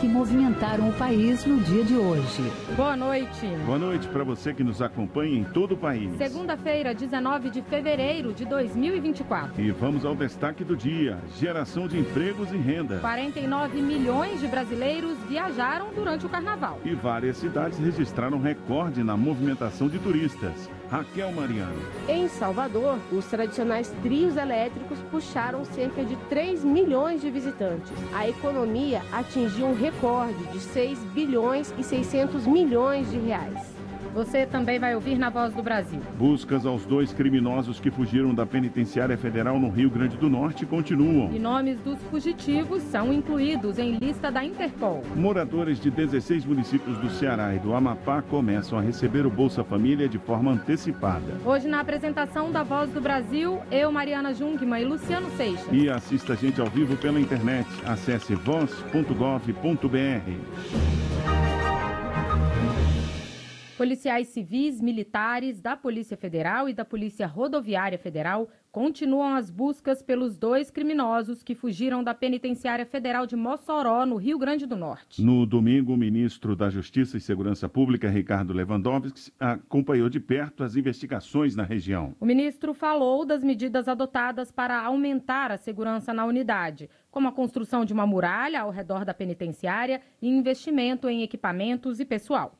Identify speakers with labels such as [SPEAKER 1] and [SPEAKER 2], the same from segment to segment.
[SPEAKER 1] que movimentaram o país no dia de hoje.
[SPEAKER 2] Boa noite.
[SPEAKER 3] Boa noite para você que nos acompanha em todo o país.
[SPEAKER 2] Segunda-feira, 19 de fevereiro de 2024.
[SPEAKER 3] E vamos ao destaque do dia: geração de empregos e renda.
[SPEAKER 2] 49 milhões de brasileiros viajaram durante o carnaval.
[SPEAKER 3] E várias cidades registraram recorde na movimentação de turistas. Raquel Mariano.
[SPEAKER 4] Em Salvador, os tradicionais trios elétricos puxaram cerca de 3 milhões de visitantes. A economia atingiu um recorde de 6 bilhões e 600 milhões de reais.
[SPEAKER 2] Você também vai ouvir na Voz do Brasil.
[SPEAKER 3] Buscas aos dois criminosos que fugiram da penitenciária federal no Rio Grande do Norte continuam.
[SPEAKER 2] E nomes dos fugitivos são incluídos em lista da Interpol.
[SPEAKER 3] Moradores de 16 municípios do Ceará e do Amapá começam a receber o Bolsa Família de forma antecipada.
[SPEAKER 2] Hoje, na apresentação da Voz do Brasil, eu, Mariana Jungmann e Luciano Seixas.
[SPEAKER 3] E assista a gente ao vivo pela internet. Acesse voz.gov.br.
[SPEAKER 2] Policiais civis, militares da Polícia Federal e da Polícia Rodoviária Federal continuam as buscas pelos dois criminosos que fugiram da Penitenciária Federal de Mossoró, no Rio Grande do Norte.
[SPEAKER 3] No domingo, o ministro da Justiça e Segurança Pública, Ricardo Lewandowski, acompanhou de perto as investigações na região.
[SPEAKER 2] O ministro falou das medidas adotadas para aumentar a segurança na unidade, como a construção de uma muralha ao redor da penitenciária e investimento em equipamentos e pessoal.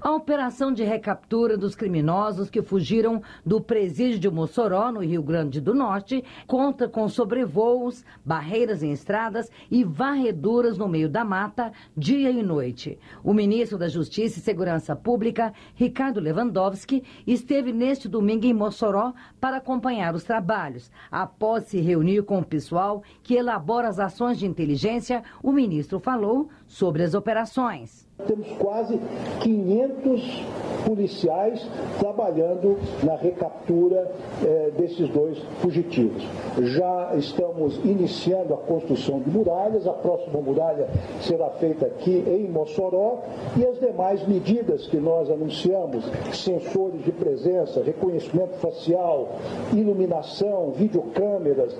[SPEAKER 5] A operação de recaptura dos criminosos que fugiram do presídio de Mossoró, no Rio Grande do Norte, conta com sobrevoos, barreiras em estradas e varreduras no meio da mata, dia e noite. O ministro da Justiça e Segurança Pública, Ricardo Lewandowski, esteve neste domingo em Mossoró para acompanhar os trabalhos. Após se reunir com o pessoal que elabora as ações de inteligência, o ministro falou sobre as operações.
[SPEAKER 6] Temos quase 500 policiais trabalhando na recaptura eh, desses dois fugitivos. Já estamos iniciando a construção de muralhas, a próxima muralha será feita aqui em Mossoró e as demais medidas que nós anunciamos, sensores de presença, reconhecimento facial, iluminação, videocâmeras,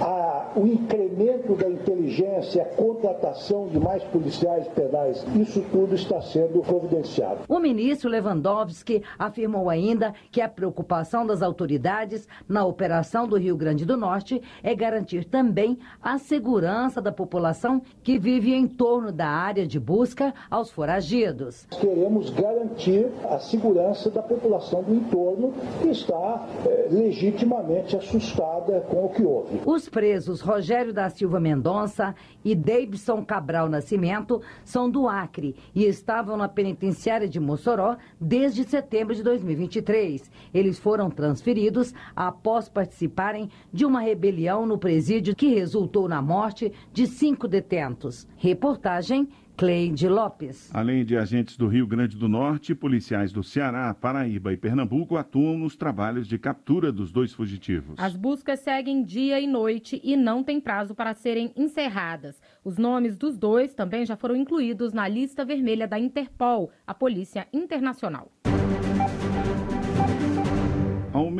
[SPEAKER 6] a, o incremento da inteligência, a contratação de mais policiais penais, isso tudo está sendo providenciado.
[SPEAKER 5] O ministro Lewandowski afirmou ainda que a preocupação das autoridades na operação do Rio Grande do Norte é garantir também a segurança da população que vive em torno da área de busca aos foragidos.
[SPEAKER 6] Queremos garantir a segurança da população do entorno que está eh, legitimamente assustada com o que houve.
[SPEAKER 5] Os presos Rogério da Silva Mendonça e Davidson Cabral Nascimento são do Acre e estavam na penitenciária de Mossoró desde setembro de 2023. Eles foram transferidos após participarem de uma rebelião no presídio que resultou na morte de cinco detentos. Reportagem Cleide Lopes.
[SPEAKER 3] Além de agentes do Rio Grande do Norte, policiais do Ceará, Paraíba e Pernambuco atuam nos trabalhos de captura dos dois fugitivos.
[SPEAKER 2] As buscas seguem dia e noite e não tem prazo para serem encerradas. Os nomes dos dois também já foram incluídos na lista vermelha da Interpol, a Polícia Internacional.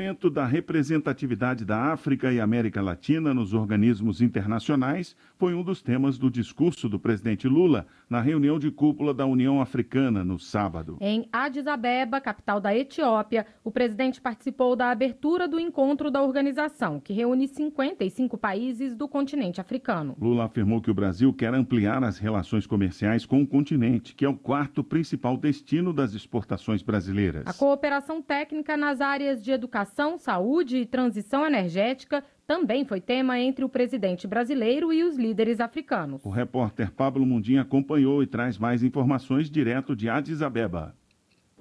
[SPEAKER 3] Aumento da representatividade da África e América Latina nos organismos internacionais foi um dos temas do discurso do presidente Lula na reunião de cúpula da União Africana no sábado.
[SPEAKER 2] Em Addis Abeba, capital da Etiópia, o presidente participou da abertura do encontro da organização, que reúne 55 países do continente africano.
[SPEAKER 3] Lula afirmou que o Brasil quer ampliar as relações comerciais com o continente, que é o quarto principal destino das exportações brasileiras.
[SPEAKER 2] A cooperação técnica nas áreas de educação, saúde e transição energética também foi tema entre o presidente brasileiro e os líderes africanos.
[SPEAKER 3] O repórter Pablo Mundim acompanhou e traz mais informações direto de Addis Abeba.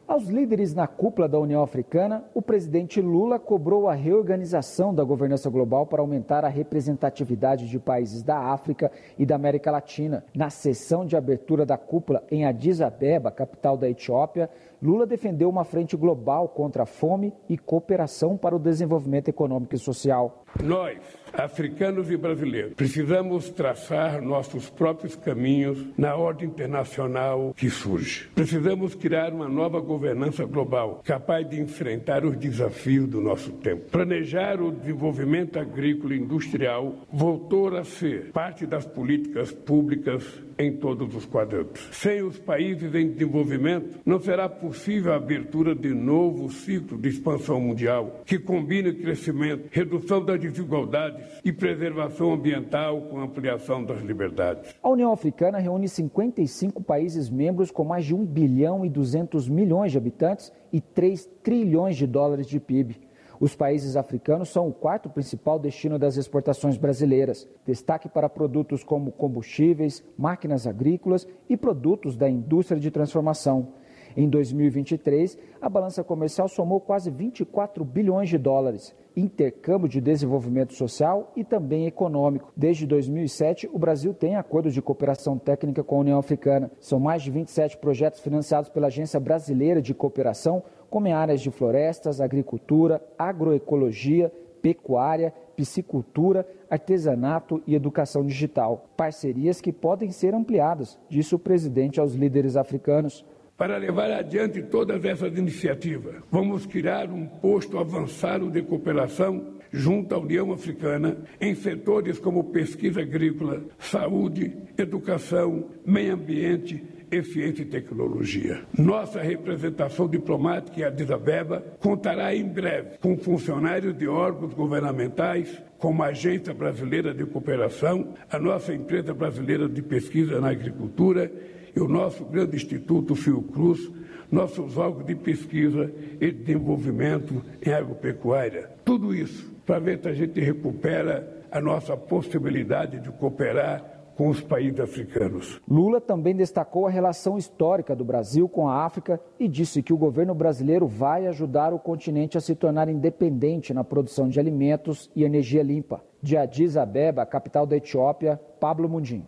[SPEAKER 7] Aos líderes na cúpula da União Africana, o presidente Lula cobrou a reorganização da governança global para aumentar a representatividade de países da África e da América Latina. Na sessão de abertura da cúpula em Addis Abeba, capital da Etiópia, Lula defendeu uma frente global contra a fome e cooperação para o desenvolvimento econômico e social.
[SPEAKER 8] Nós, africanos e brasileiros, precisamos traçar nossos próprios caminhos na ordem internacional que surge. Precisamos criar uma nova governança global capaz de enfrentar os desafios do nosso tempo. Planejar o desenvolvimento agrícola e industrial voltou a ser parte das políticas públicas em todos os quadrantes. Sem os países em desenvolvimento, não será possível a abertura de novo ciclo de expansão mundial que combine crescimento, redução das desigualdades e preservação ambiental com ampliação das liberdades.
[SPEAKER 7] A União Africana reúne 55 países membros com mais de 1 bilhão e 200 milhões de habitantes e 3 trilhões de dólares de PIB. Os países africanos são o quarto principal destino das exportações brasileiras. Destaque para produtos como combustíveis, máquinas agrícolas e produtos da indústria de transformação. Em 2023, a balança comercial somou quase 24 bilhões de dólares, intercâmbio de desenvolvimento social e também econômico. Desde 2007, o Brasil tem acordos de cooperação técnica com a União Africana. São mais de 27 projetos financiados pela Agência Brasileira de Cooperação, como em áreas de florestas, agricultura, agroecologia, pecuária, piscicultura, artesanato e educação digital. Parcerias que podem ser ampliadas, disse o presidente aos líderes africanos.
[SPEAKER 8] Para levar adiante todas essas iniciativas, vamos criar um posto avançado de cooperação junto à União Africana em setores como pesquisa agrícola, saúde, educação, meio ambiente, e ciência e tecnologia. Nossa representação diplomática em Addis Abeba contará em breve com funcionários de órgãos governamentais, como a Agência Brasileira de Cooperação, a nossa empresa brasileira de pesquisa na agricultura e o nosso grande instituto Fiocruz, nossos órgãos de pesquisa e desenvolvimento em agropecuária. Tudo isso para ver se a gente recupera a nossa possibilidade de cooperar com os países africanos.
[SPEAKER 7] Lula também destacou a relação histórica do Brasil com a África e disse que o governo brasileiro vai ajudar o continente a se tornar independente na produção de alimentos e energia limpa. De Addis Abeba, capital da Etiópia, Pablo Mundim.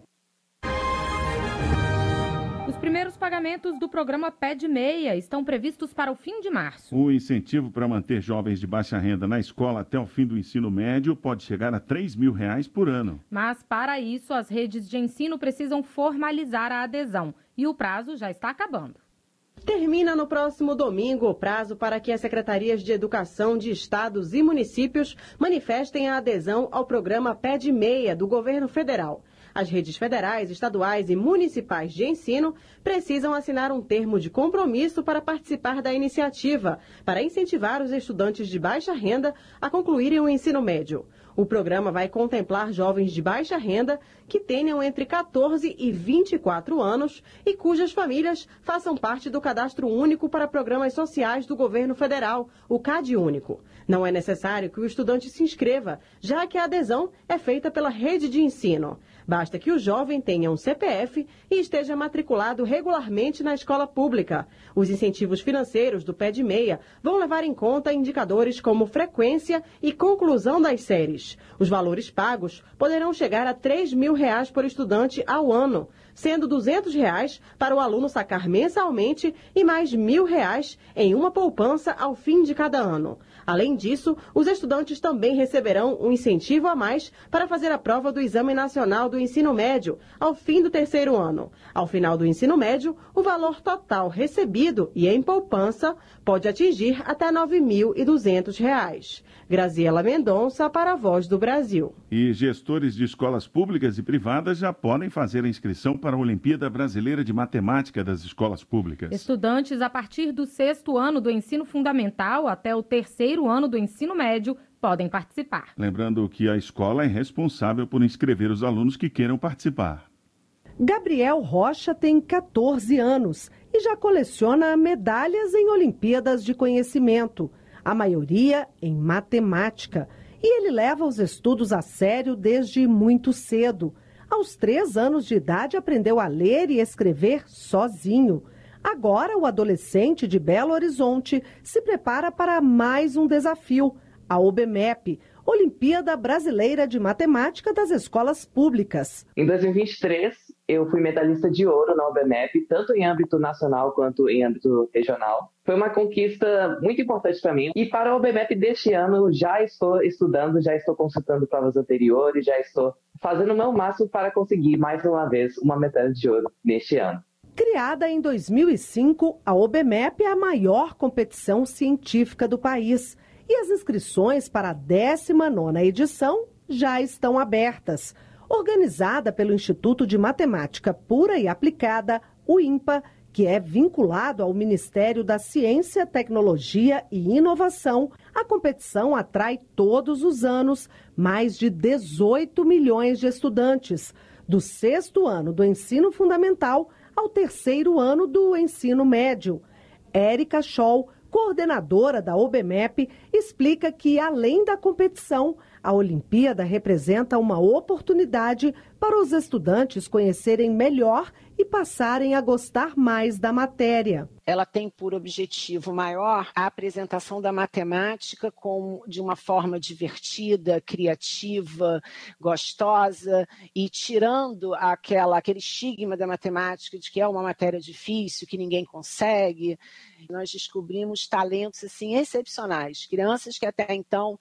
[SPEAKER 2] Primeiros pagamentos do programa Pé de Meia estão previstos para o fim de março.
[SPEAKER 3] O incentivo para manter jovens de baixa renda na escola até o fim do ensino médio pode chegar a 3 mil reais por ano.
[SPEAKER 2] Mas, para isso, as redes de ensino precisam formalizar a adesão e o prazo já está acabando.
[SPEAKER 4] Termina no próximo domingo o prazo para que as secretarias de educação de estados e municípios manifestem a adesão ao programa Pé de Meia do governo federal. As redes federais, estaduais e municipais de ensino precisam assinar um termo de compromisso para participar da iniciativa, para incentivar os estudantes de baixa renda a concluírem o ensino médio. O programa vai contemplar jovens de baixa renda que tenham entre 14 e 24 anos e cujas famílias façam parte do Cadastro Único para Programas Sociais do Governo Federal, o CAD Único. Não é necessário que o estudante se inscreva, já que a adesão é feita pela rede de ensino. Basta que o jovem tenha um CPF e esteja matriculado regularmente na escola pública. Os incentivos financeiros do pé de meia vão levar em conta indicadores como frequência e conclusão das séries. Os valores pagos poderão chegar a 3 mil reais por estudante ao ano, sendo 200 reais para o aluno sacar mensalmente e mais mil reais em uma poupança ao fim de cada ano. Além disso, os estudantes também receberão um incentivo a mais para fazer a prova do Exame Nacional do Ensino Médio ao fim do terceiro ano. Ao final do ensino médio, o valor total recebido e em poupança pode atingir até R$ 9.200. Graziela Mendonça para a Voz do Brasil.
[SPEAKER 3] E gestores de escolas públicas e privadas já podem fazer a inscrição para a Olimpíada Brasileira de Matemática das Escolas Públicas.
[SPEAKER 2] Estudantes a partir do sexto ano do ensino fundamental até o terceiro ano do ensino médio podem participar.
[SPEAKER 3] Lembrando que a escola é responsável por inscrever os alunos que queiram participar.
[SPEAKER 9] Gabriel Rocha tem 14 anos e já coleciona medalhas em Olimpíadas de Conhecimento a maioria em matemática. E ele leva os estudos a sério desde muito cedo. Aos três anos de idade, aprendeu a ler e escrever sozinho. Agora, o adolescente de Belo Horizonte se prepara para mais um desafio, a OBMEP, Olimpíada Brasileira de Matemática das Escolas Públicas.
[SPEAKER 10] Em 2023, eu fui medalhista de ouro na OBMEP, tanto em âmbito nacional quanto em âmbito regional. Foi uma conquista muito importante para mim. E para o OBMEP deste ano, já estou estudando, já estou consultando provas anteriores, já estou fazendo o meu máximo para conseguir mais uma vez uma medalha de ouro neste ano.
[SPEAKER 9] Criada em 2005, a OBMEP é a maior competição científica do país. E as inscrições para a 19ª edição já estão abertas organizada pelo Instituto de Matemática Pura e Aplicada, o INPA, que é vinculado ao Ministério da Ciência, Tecnologia e Inovação, a competição atrai todos os anos mais de 18 milhões de estudantes, do sexto ano do ensino fundamental ao terceiro ano do ensino médio. Érica Scholl, coordenadora da OBMEP, explica que, além da competição, a Olimpíada representa uma oportunidade para os estudantes conhecerem melhor e passarem a gostar mais da matéria.
[SPEAKER 11] Ela tem por objetivo maior a apresentação da matemática com, de uma forma divertida, criativa, gostosa e tirando aquela, aquele estigma da matemática de que é uma matéria difícil, que ninguém consegue. Nós descobrimos talentos assim excepcionais, crianças que até então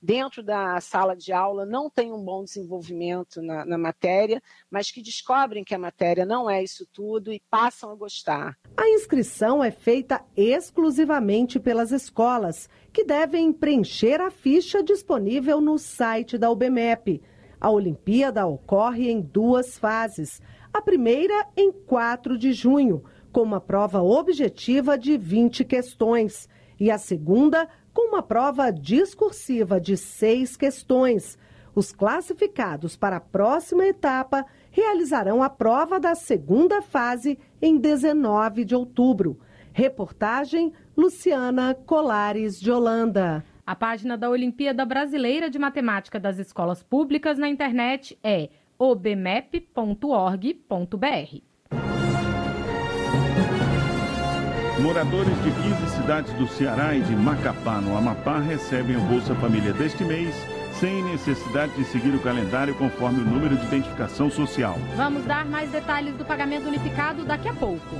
[SPEAKER 11] dentro da sala de aula não têm um bom desenvolvimento na, na matéria, mas que descobrem que a matéria não é isso tudo e passam a gostar.
[SPEAKER 9] A inscrição é feita exclusivamente pelas escolas, que devem preencher a ficha disponível no site da UBMEP. A Olimpíada ocorre em duas fases. A primeira em 4 de junho, com uma prova objetiva de 20 questões, e a segunda com uma prova discursiva de seis questões. Os classificados para a próxima etapa realizarão a prova da segunda fase em 19 de outubro. Reportagem Luciana Colares de Holanda.
[SPEAKER 2] A página da Olimpíada Brasileira de Matemática das Escolas Públicas na internet é obmep.org.br.
[SPEAKER 3] Moradores de 15 cidades do Ceará e de Macapá, no Amapá, recebem o Bolsa Família deste mês sem necessidade de seguir o calendário conforme o número de identificação social.
[SPEAKER 2] Vamos dar mais detalhes do pagamento unificado daqui a pouco.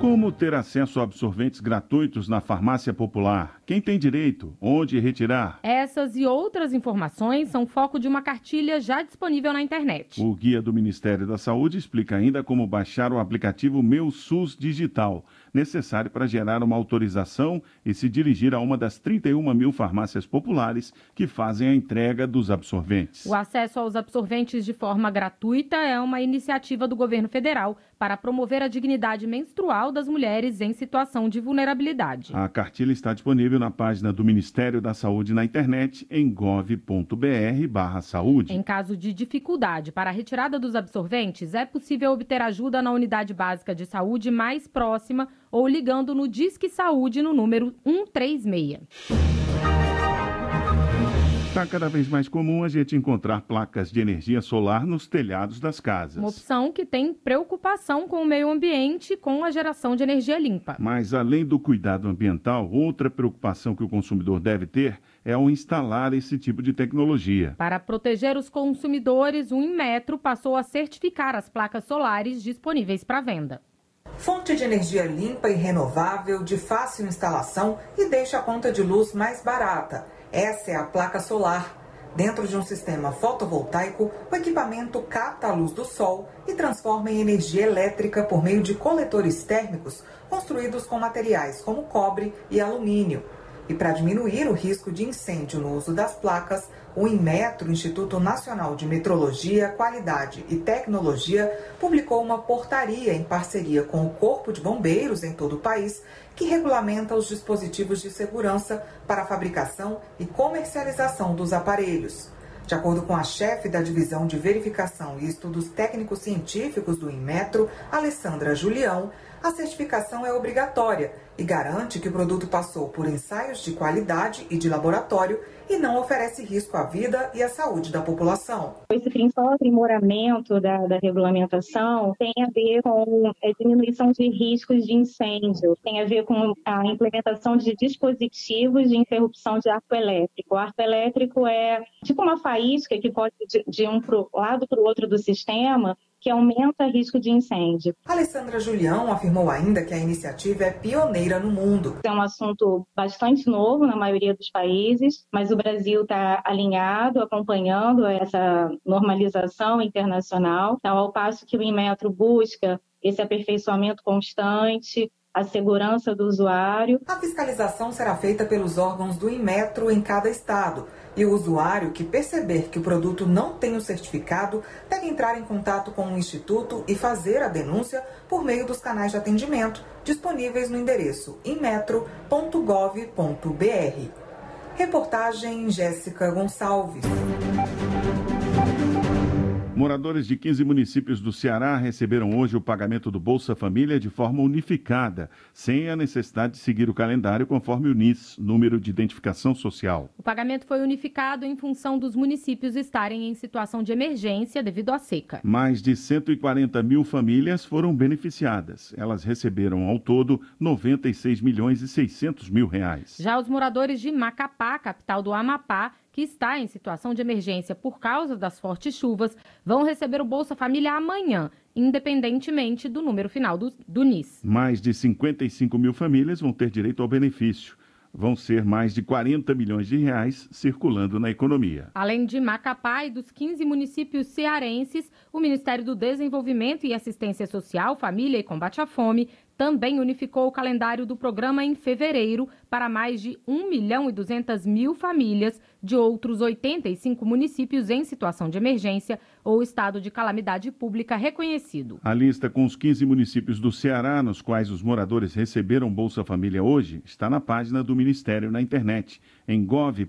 [SPEAKER 3] Como ter acesso a absorventes gratuitos na farmácia popular? Quem tem direito? Onde retirar?
[SPEAKER 2] Essas e outras informações são foco de uma cartilha já disponível na internet.
[SPEAKER 3] O guia do Ministério da Saúde explica ainda como baixar o aplicativo Meu SUS Digital necessário para gerar uma autorização e se dirigir a uma das 31 mil farmácias populares que fazem a entrega dos absorventes.
[SPEAKER 2] O acesso aos absorventes de forma gratuita é uma iniciativa do governo federal para promover a dignidade menstrual das mulheres em situação de vulnerabilidade.
[SPEAKER 3] A cartilha está disponível na página do Ministério da Saúde na internet em gov.br/saúde.
[SPEAKER 2] Em caso de dificuldade para a retirada dos absorventes, é possível obter ajuda na unidade básica de saúde mais próxima ou ligando no Disque Saúde no número 136.
[SPEAKER 3] Está cada vez mais comum a gente encontrar placas de energia solar nos telhados das casas.
[SPEAKER 2] Uma opção que tem preocupação com o meio ambiente e com a geração de energia limpa.
[SPEAKER 3] Mas, além do cuidado ambiental, outra preocupação que o consumidor deve ter é ao instalar esse tipo de tecnologia.
[SPEAKER 2] Para proteger os consumidores, o Inmetro passou a certificar as placas solares disponíveis para venda.
[SPEAKER 12] Fonte de energia limpa e renovável, de fácil instalação e deixa a conta de luz mais barata. Essa é a placa solar. Dentro de um sistema fotovoltaico, o equipamento capta a luz do sol e transforma em energia elétrica por meio de coletores térmicos construídos com materiais como cobre e alumínio. E para diminuir o risco de incêndio no uso das placas, o Inmetro, Instituto Nacional de Metrologia, Qualidade e Tecnologia, publicou uma portaria em parceria com o Corpo de Bombeiros em todo o país, que regulamenta os dispositivos de segurança para a fabricação e comercialização dos aparelhos. De acordo com a chefe da Divisão de Verificação e Estudos Técnicos Científicos do Inmetro, Alessandra Julião, a certificação é obrigatória e garante que o produto passou por ensaios de qualidade e de laboratório e não oferece risco à vida e à saúde da população.
[SPEAKER 13] Esse principal aprimoramento da, da regulamentação tem a ver com a diminuição de riscos de incêndio, tem a ver com a implementação de dispositivos de interrupção de arco elétrico. O arco elétrico é tipo uma faísca que pode de, de um pro, lado para o outro do sistema que aumenta o risco de incêndio.
[SPEAKER 12] Alessandra Julião afirmou ainda que a iniciativa é pioneira no mundo.
[SPEAKER 13] É um assunto bastante novo na maioria dos países, mas o Brasil está alinhado, acompanhando essa normalização internacional, então, ao passo que o Inmetro busca esse aperfeiçoamento constante, a segurança do usuário.
[SPEAKER 12] A fiscalização será feita pelos órgãos do Inmetro em cada estado. E o usuário que perceber que o produto não tem o certificado deve entrar em contato com o Instituto e fazer a denúncia por meio dos canais de atendimento disponíveis no endereço inmetro.gov.br. Reportagem Jéssica Gonçalves.
[SPEAKER 3] Moradores de 15 municípios do Ceará receberam hoje o pagamento do Bolsa Família de forma unificada, sem a necessidade de seguir o calendário conforme o NIS, número de identificação social.
[SPEAKER 2] O pagamento foi unificado em função dos municípios estarem em situação de emergência devido à seca.
[SPEAKER 3] Mais de 140 mil famílias foram beneficiadas. Elas receberam ao todo 96 milhões e 600 mil reais.
[SPEAKER 2] Já os moradores de Macapá, capital do Amapá, que está em situação de emergência por causa das fortes chuvas, vão receber o Bolsa Família amanhã, independentemente do número final do, do NIS.
[SPEAKER 3] Mais de 55 mil famílias vão ter direito ao benefício vão ser mais de 40 milhões de reais circulando na economia.
[SPEAKER 2] Além de Macapá e dos 15 municípios cearenses, o Ministério do Desenvolvimento e Assistência Social, Família e Combate à Fome também unificou o calendário do programa em fevereiro para mais de 1 milhão e 200 mil famílias de outros 85 municípios em situação de emergência ou estado de calamidade pública reconhecido.
[SPEAKER 3] A lista com os 15 municípios do Ceará nos quais os moradores receberam Bolsa Família hoje está na página do Ministério na internet, em gov.br/mds.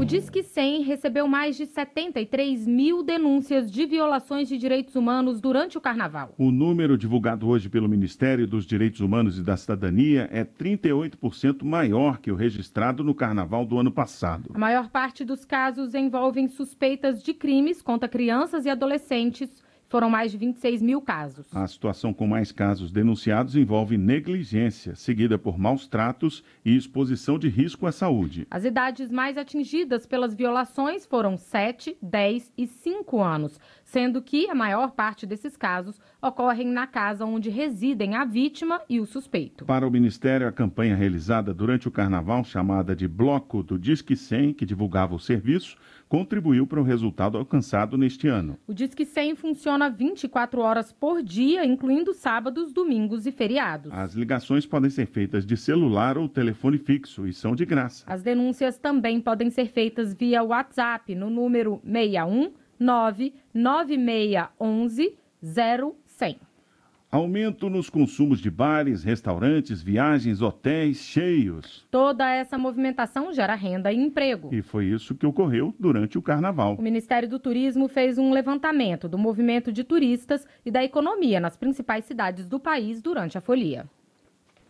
[SPEAKER 2] O Disque 100 recebeu mais de 73 mil denúncias de violações de direitos humanos durante o carnaval.
[SPEAKER 3] O número divulgado hoje pelo Ministério dos Direitos Humanos e da Cidadania é 38% maior que o registrado no carnaval do ano passado.
[SPEAKER 2] A maior parte dos casos envolvem suspeitas de crimes contra crianças e adolescentes foram mais de 26 mil casos.
[SPEAKER 3] A situação com mais casos denunciados envolve negligência, seguida por maus tratos e exposição de risco à saúde.
[SPEAKER 2] As idades mais atingidas pelas violações foram 7, 10 e 5 anos, sendo que a maior parte desses casos ocorrem na casa onde residem a vítima e o suspeito.
[SPEAKER 3] Para o Ministério, a campanha realizada durante o carnaval, chamada de Bloco do Disque 100, que divulgava o serviço, contribuiu para o resultado alcançado neste ano.
[SPEAKER 2] O Disque 100 funciona 24 horas por dia, incluindo sábados, domingos e feriados.
[SPEAKER 3] As ligações podem ser feitas de celular ou telefone fixo e são de graça.
[SPEAKER 2] As denúncias também podem ser feitas via WhatsApp no número 61 99611 0100.
[SPEAKER 3] Aumento nos consumos de bares, restaurantes, viagens, hotéis cheios.
[SPEAKER 2] Toda essa movimentação gera renda e emprego.
[SPEAKER 3] E foi isso que ocorreu durante o carnaval.
[SPEAKER 2] O Ministério do Turismo fez um levantamento do movimento de turistas e da economia nas principais cidades do país durante a folia.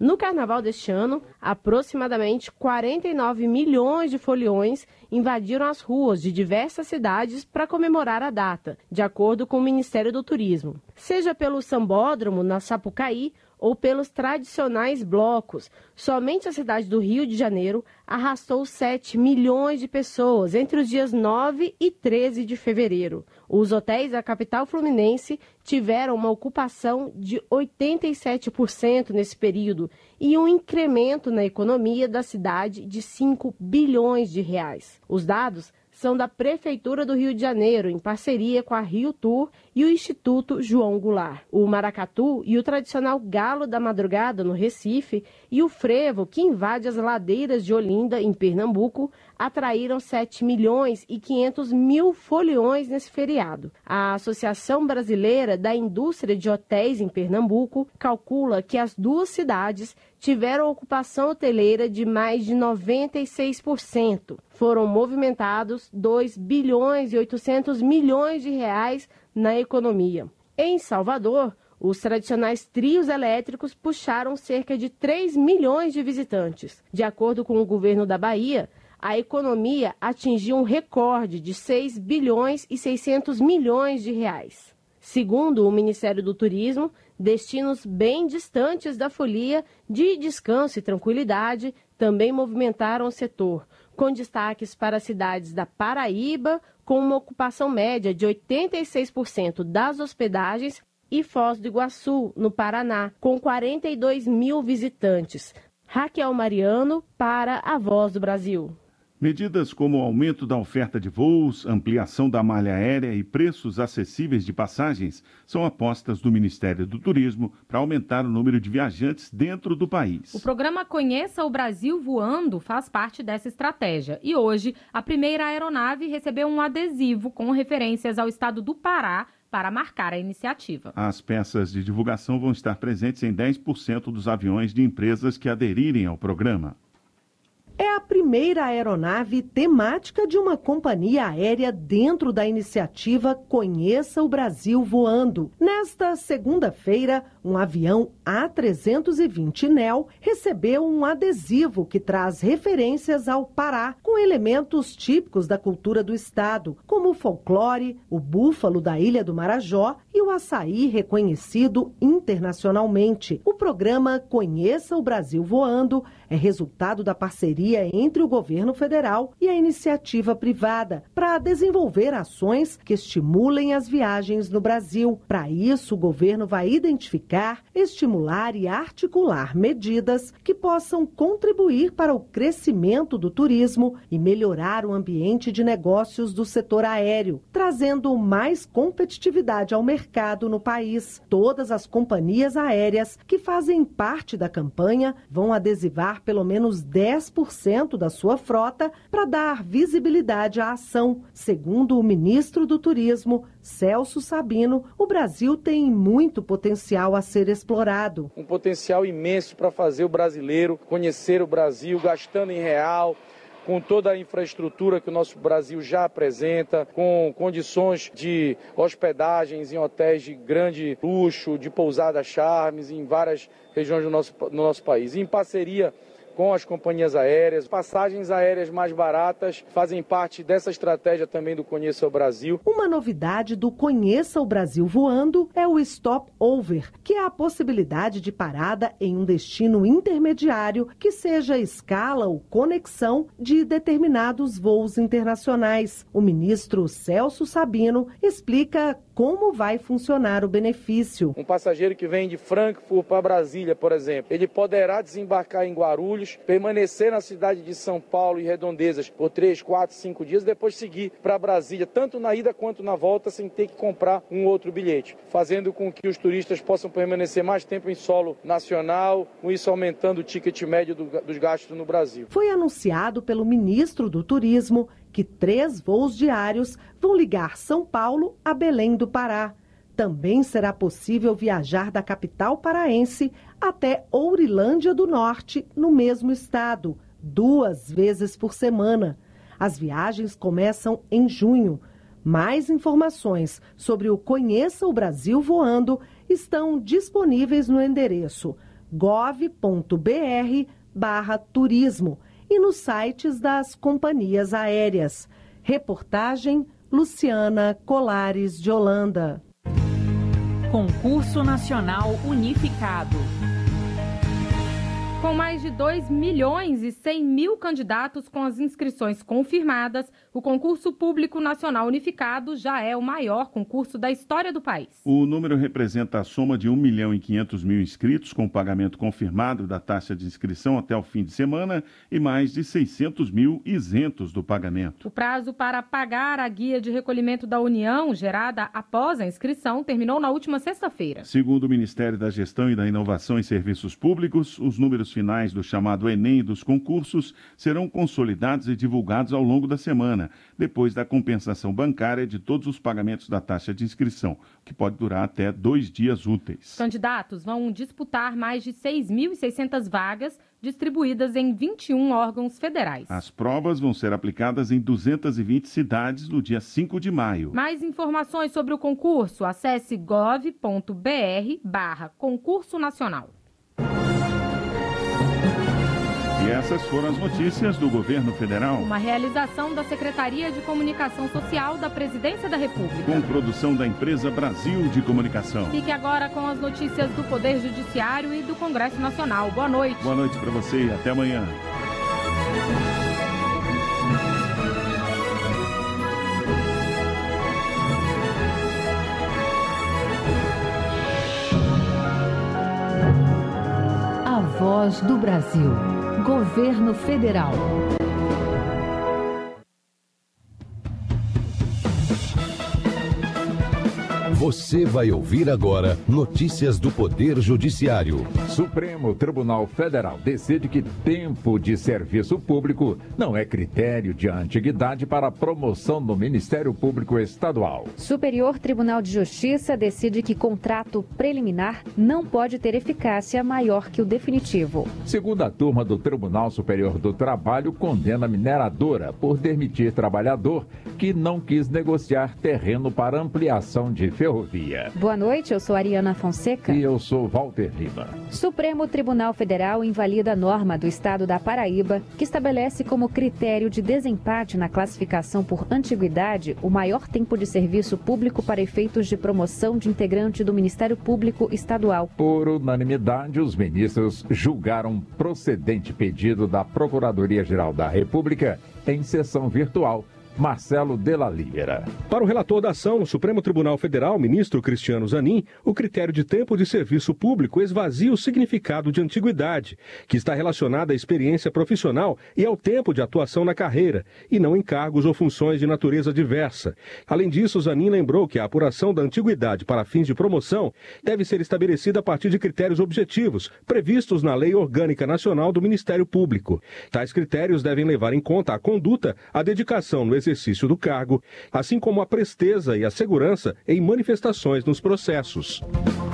[SPEAKER 4] No carnaval deste ano, aproximadamente 49 milhões de foliões invadiram as ruas de diversas cidades para comemorar a data, de acordo com o Ministério do Turismo. Seja pelo Sambódromo, na Sapucaí, ou pelos tradicionais blocos. Somente a cidade do Rio de Janeiro arrastou 7 milhões de pessoas entre os dias 9 e 13 de fevereiro. Os hotéis da capital fluminense tiveram uma ocupação de 87% nesse período e um incremento na economia da cidade de 5 bilhões de reais. Os dados são da Prefeitura do Rio de Janeiro, em parceria com a Rio Tour e o Instituto João Goulart. O maracatu e o tradicional galo da madrugada no Recife e o frevo que invade as ladeiras de Olinda, em Pernambuco, atraíram 7 milhões e 500 mil foliões nesse feriado. A Associação Brasileira da Indústria de Hotéis em Pernambuco calcula que as duas cidades tiveram ocupação hoteleira de mais de 96%. foram movimentados 2 bilhões e 800 milhões de reais na economia. Em Salvador, os tradicionais trios elétricos puxaram cerca de 3 milhões de visitantes. De acordo com o governo da Bahia, a economia atingiu um recorde de 6 bilhões e 600 milhões de reais. Segundo o Ministério do Turismo, destinos bem distantes da folia de descanso e tranquilidade também movimentaram o setor, com destaques para cidades da Paraíba, com uma ocupação média de 86% das hospedagens, e Foz do Iguaçu, no Paraná, com 42 mil visitantes. Raquel Mariano, para a Voz do Brasil.
[SPEAKER 3] Medidas como o aumento da oferta de voos, ampliação da malha aérea e preços acessíveis de passagens são apostas do Ministério do Turismo para aumentar o número de viajantes dentro do país.
[SPEAKER 2] O programa Conheça o Brasil Voando faz parte dessa estratégia e hoje a primeira aeronave recebeu um adesivo com referências ao estado do Pará para marcar a iniciativa.
[SPEAKER 3] As peças de divulgação vão estar presentes em 10% dos aviões de empresas que aderirem ao programa
[SPEAKER 9] é a primeira aeronave temática de uma companhia aérea dentro da iniciativa Conheça o Brasil Voando. Nesta segunda-feira, um avião A320 NEL recebeu um adesivo que traz referências ao Pará, com elementos típicos da cultura do estado, como o folclore, o búfalo da Ilha do Marajó e o açaí reconhecido internacionalmente. O programa Conheça o Brasil Voando é resultado da parceria entre o governo federal e a iniciativa privada para desenvolver ações que estimulem as viagens no Brasil. Para isso, o governo vai identificar, estimular e articular medidas que possam contribuir para o crescimento do turismo e melhorar o ambiente de negócios do setor aéreo, trazendo mais competitividade ao mercado no país. Todas as companhias aéreas que fazem parte da campanha vão adesivar pelo menos 10% da sua frota para dar visibilidade à ação. Segundo o ministro do Turismo, Celso Sabino, o Brasil tem muito potencial a ser explorado.
[SPEAKER 14] Um potencial imenso para fazer o brasileiro conhecer o Brasil, gastando em real, com toda a infraestrutura que o nosso Brasil já apresenta, com condições de hospedagens em hotéis de grande luxo, de pousadas charmes em várias regiões do nosso, do nosso país. em parceria com as companhias aéreas. Passagens aéreas mais baratas fazem parte dessa estratégia também do Conheça o Brasil.
[SPEAKER 9] Uma novidade do Conheça o Brasil voando é o Stop Over, que é a possibilidade de parada em um destino intermediário que seja escala ou conexão de determinados voos internacionais. O ministro Celso Sabino explica como vai funcionar o benefício.
[SPEAKER 14] Um passageiro que vem de Frankfurt para Brasília, por exemplo, ele poderá desembarcar em Guarulhos, permanecer na cidade de São Paulo e Redondezas por 3, 4, 5 dias, depois seguir para Brasília, tanto na ida quanto na volta, sem ter que comprar um outro bilhete, fazendo com que os turistas possam permanecer mais tempo em solo nacional, com isso aumentando o ticket médio do, dos gastos no Brasil.
[SPEAKER 9] Foi anunciado pelo ministro do Turismo que três voos diários vão ligar São Paulo a Belém do Pará. Também será possível viajar da capital paraense até Ourilândia do Norte, no mesmo estado, duas vezes por semana. As viagens começam em junho. Mais informações sobre o Conheça o Brasil Voando estão disponíveis no endereço gov.br/turismo e nos sites das companhias aéreas. Reportagem Luciana Colares de Holanda.
[SPEAKER 15] Concurso Nacional Unificado.
[SPEAKER 2] Com mais de 2 milhões e 100 mil candidatos com as inscrições confirmadas, o concurso público nacional unificado já é o maior concurso da história do país.
[SPEAKER 3] O número representa a soma de 1 milhão e 500 mil inscritos com pagamento confirmado da taxa de inscrição até o fim de semana e mais de 600 mil isentos do pagamento.
[SPEAKER 2] O prazo para pagar a guia de recolhimento da União, gerada após a inscrição, terminou na última sexta-feira.
[SPEAKER 3] Segundo o Ministério da Gestão e da Inovação em Serviços Públicos, os números resultados finais do chamado Enem e dos concursos serão consolidados e divulgados ao longo da semana, depois da compensação bancária de todos os pagamentos da taxa de inscrição, que pode durar até dois dias úteis.
[SPEAKER 2] Os candidatos vão disputar mais de 6.600 vagas distribuídas em 21 órgãos federais.
[SPEAKER 3] As provas vão ser aplicadas em 220 cidades no dia 5 de maio.
[SPEAKER 2] Mais informações sobre o concurso, acesse gov.br barra concurso nacional.
[SPEAKER 3] E essas foram as notícias do governo federal.
[SPEAKER 2] Uma realização da Secretaria de Comunicação Social da Presidência da República.
[SPEAKER 3] Com produção da empresa Brasil de Comunicação.
[SPEAKER 2] Fique agora com as notícias do Poder Judiciário e do Congresso Nacional. Boa noite.
[SPEAKER 3] Boa noite para você e até amanhã.
[SPEAKER 1] A voz do Brasil. Governo Federal.
[SPEAKER 16] Você vai ouvir agora notícias do Poder Judiciário.
[SPEAKER 17] Supremo Tribunal Federal decide que tempo de serviço público não é critério de antiguidade para promoção no Ministério Público Estadual.
[SPEAKER 18] Superior Tribunal de Justiça decide que contrato preliminar não pode ter eficácia maior que o definitivo.
[SPEAKER 17] Segunda turma do Tribunal Superior do Trabalho condena mineradora por demitir trabalhador que não quis negociar terreno para ampliação de ferrovia.
[SPEAKER 18] Boa noite, eu sou Ariana Fonseca.
[SPEAKER 17] E eu sou Walter Lima.
[SPEAKER 18] Supremo Tribunal Federal invalida a norma do Estado da Paraíba que estabelece como critério de desempate na classificação por antiguidade o maior tempo de serviço público para efeitos de promoção de integrante do Ministério Público Estadual.
[SPEAKER 17] Por unanimidade, os ministros julgaram procedente pedido da Procuradoria-Geral da República em sessão virtual Marcelo Della Libera.
[SPEAKER 19] Para o relator da ação no Supremo Tribunal Federal, ministro Cristiano Zanin, o critério de tempo de serviço público esvazia o significado de antiguidade, que está relacionado à experiência profissional e ao tempo de atuação na carreira, e não em cargos ou funções de natureza diversa. Além disso, Zanin lembrou que a apuração da antiguidade para fins de promoção deve ser estabelecida a partir de critérios objetivos, previstos na Lei Orgânica Nacional do Ministério Público. Tais critérios devem levar em conta a conduta, a dedicação no exercício do cargo, assim como a presteza e a segurança em manifestações nos processos.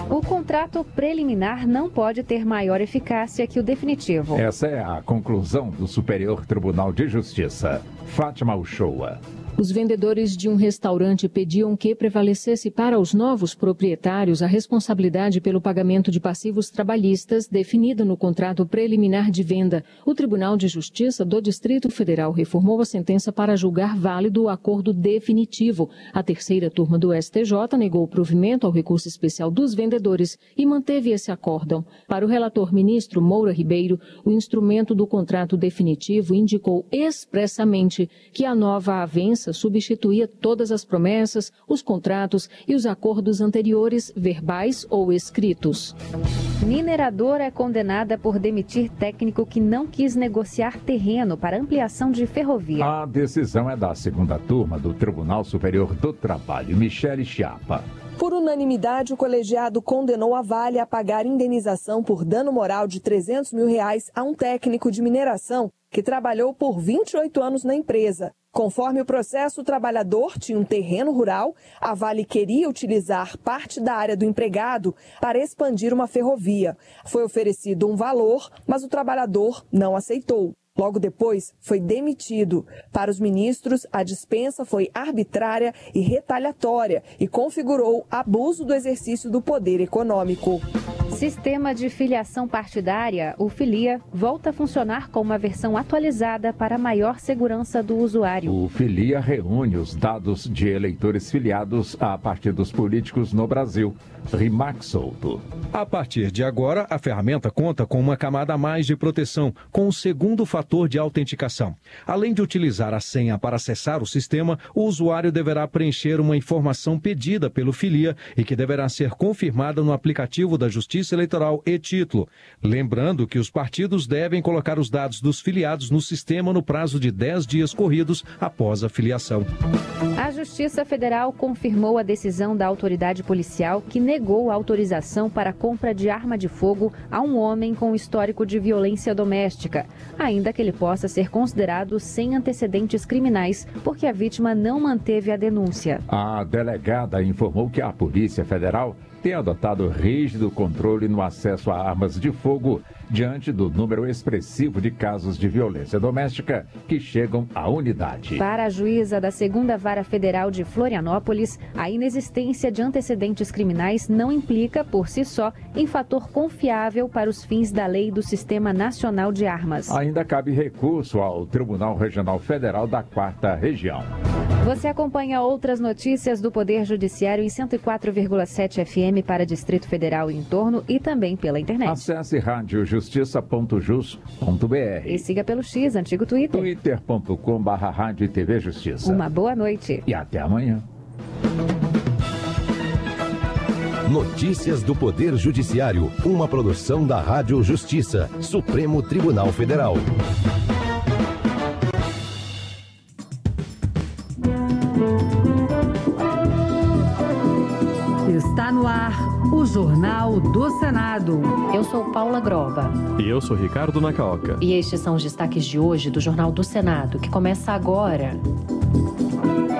[SPEAKER 18] O contrato preliminar não pode ter maior eficácia que o definitivo.
[SPEAKER 17] Essa é a conclusão do Superior Tribunal de Justiça. Fátima Uchoa.
[SPEAKER 20] Os vendedores de um restaurante pediam que prevalecesse para os novos proprietários a responsabilidade pelo pagamento de passivos trabalhistas definida no contrato preliminar de venda. O Tribunal de Justiça do Distrito Federal reformou a sentença para julgar válido o acordo definitivo. A terceira turma do STJ negou o provimento ao recurso especial dos vendedores e manteve esse acórdão. Para o relator ministro Moura Ribeiro, o instrumento do contrato definitivo indicou expressamente que a nova avença substituía todas as promessas, os contratos e os acordos anteriores, verbais ou escritos.
[SPEAKER 18] Mineradora é condenada por demitir técnico que não quis negociar terreno para ampliação de ferrovia.
[SPEAKER 17] A decisão é da segunda turma do Tribunal Superior do Trabalho, Michele Chiapa.
[SPEAKER 21] Por unanimidade, o colegiado condenou a Vale a pagar indenização por dano moral de 300 mil reais a um técnico de mineração que trabalhou por 28 anos na empresa. Conforme o processo, o trabalhador tinha um terreno rural, a Vale queria utilizar parte da área do empregado para expandir uma ferrovia. Foi oferecido um valor, mas o trabalhador não aceitou. Logo depois, foi demitido. Para os ministros, a dispensa foi arbitrária e retaliatória e configurou abuso do exercício do poder econômico.
[SPEAKER 18] Sistema de filiação partidária, o Filia, volta a funcionar com uma versão atualizada para maior segurança do usuário.
[SPEAKER 17] O Filia reúne os dados de eleitores filiados a partidos políticos no Brasil. Rimax Souto.
[SPEAKER 19] A partir de agora, a ferramenta conta com uma camada a mais de proteção, com o segundo fator de autenticação. Além de utilizar a senha para acessar o sistema, o usuário deverá preencher uma informação pedida pelo Filia e que deverá ser confirmada no aplicativo da Justiça Eleitoral e título. Lembrando que os partidos devem colocar os dados dos filiados no sistema no prazo de 10 dias corridos após a filiação.
[SPEAKER 18] A Justiça Federal confirmou a decisão da autoridade policial que negou autorização para a compra de arma de fogo a um homem com histórico de violência doméstica, ainda que ele possa ser considerado sem antecedentes criminais, porque a vítima não manteve a denúncia.
[SPEAKER 17] A delegada informou que a Polícia Federal tem adotado rígido controle no acesso a armas de fogo diante do número expressivo de casos de violência doméstica que chegam à unidade.
[SPEAKER 18] Para a juíza da Segunda Vara Federal de Florianópolis, a inexistência de antecedentes criminais não implica, por si só, em fator confiável para os fins da lei do Sistema Nacional de Armas.
[SPEAKER 17] Ainda cabe recurso ao Tribunal Regional Federal da Quarta Região.
[SPEAKER 18] Você acompanha outras notícias do Poder Judiciário em 104,7 FM para Distrito Federal e em torno e também pela internet.
[SPEAKER 17] Acesse rádio justiça.jus.br.
[SPEAKER 18] E siga pelo X, antigo Twitter.
[SPEAKER 17] twitter.com.br Rádio e TV Justiça.
[SPEAKER 18] Uma boa noite.
[SPEAKER 17] E até amanhã.
[SPEAKER 16] Notícias do Poder Judiciário, uma produção da Rádio Justiça, Supremo Tribunal Federal.
[SPEAKER 22] Sou Paula Groba.
[SPEAKER 23] E eu sou Ricardo Nacaoca.
[SPEAKER 22] E estes são os destaques de hoje do Jornal do Senado, que começa agora.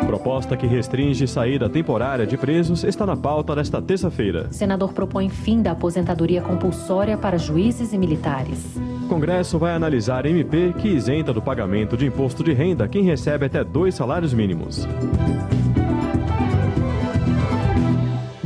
[SPEAKER 23] Proposta que restringe saída temporária de presos está na pauta desta terça-feira.
[SPEAKER 22] Senador propõe fim da aposentadoria compulsória para juízes e militares.
[SPEAKER 23] Congresso vai analisar MP que isenta do pagamento de imposto de renda quem recebe até dois salários mínimos.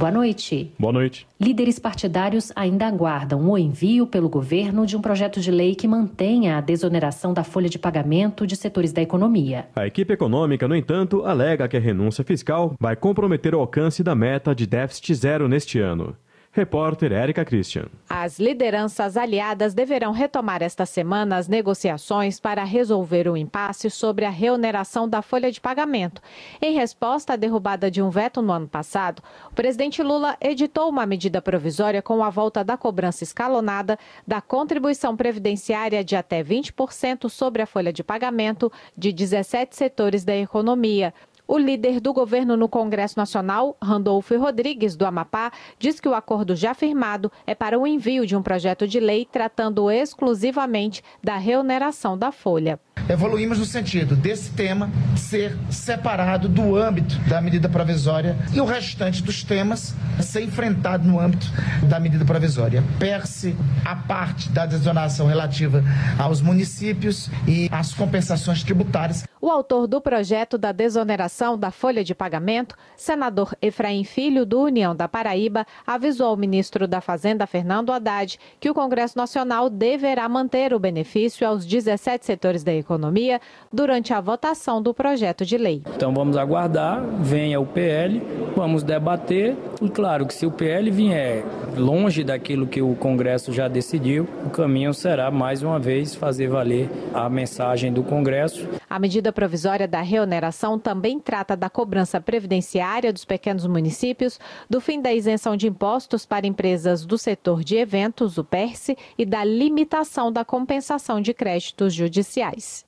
[SPEAKER 22] Boa noite.
[SPEAKER 23] Boa noite.
[SPEAKER 22] Líderes partidários ainda aguardam o envio pelo governo de um projeto de lei que mantenha a desoneração da folha de pagamento de setores da economia.
[SPEAKER 23] A equipe econômica, no entanto, alega que a renúncia fiscal vai comprometer o alcance da meta de déficit zero neste ano. Repórter Érica Christian.
[SPEAKER 24] As lideranças aliadas deverão retomar esta semana as negociações para resolver o impasse sobre a reoneração da folha de pagamento. Em resposta à derrubada de um veto no ano passado, o presidente Lula editou uma medida provisória com a volta da cobrança escalonada da contribuição previdenciária de até 20% sobre a folha de pagamento de 17 setores da economia. O líder do governo no Congresso Nacional, Randolfo Rodrigues, do Amapá, diz que o acordo já firmado é para o envio de um projeto de lei tratando exclusivamente da reoneração da folha.
[SPEAKER 25] Evoluímos no sentido desse tema ser separado do âmbito da medida provisória e o restante dos temas ser enfrentado no âmbito da medida provisória. Per-se a parte da desonação relativa aos municípios e às compensações tributárias.
[SPEAKER 24] O autor do projeto da desoneração da folha de pagamento, senador Efraim Filho, do União da Paraíba, avisou ao ministro da Fazenda, Fernando Haddad, que o Congresso Nacional deverá manter o benefício aos 17 setores da economia durante a votação do projeto de lei.
[SPEAKER 26] Então vamos aguardar, venha o PL, vamos debater. E claro que se o PL vier longe daquilo que o Congresso já decidiu, o caminho será mais uma vez fazer valer a mensagem do Congresso.
[SPEAKER 24] A medida provisória da reoneração também trata da cobrança previdenciária dos pequenos municípios, do fim da isenção de impostos para empresas do setor de eventos, o PERSE, e da limitação da compensação de créditos judiciais.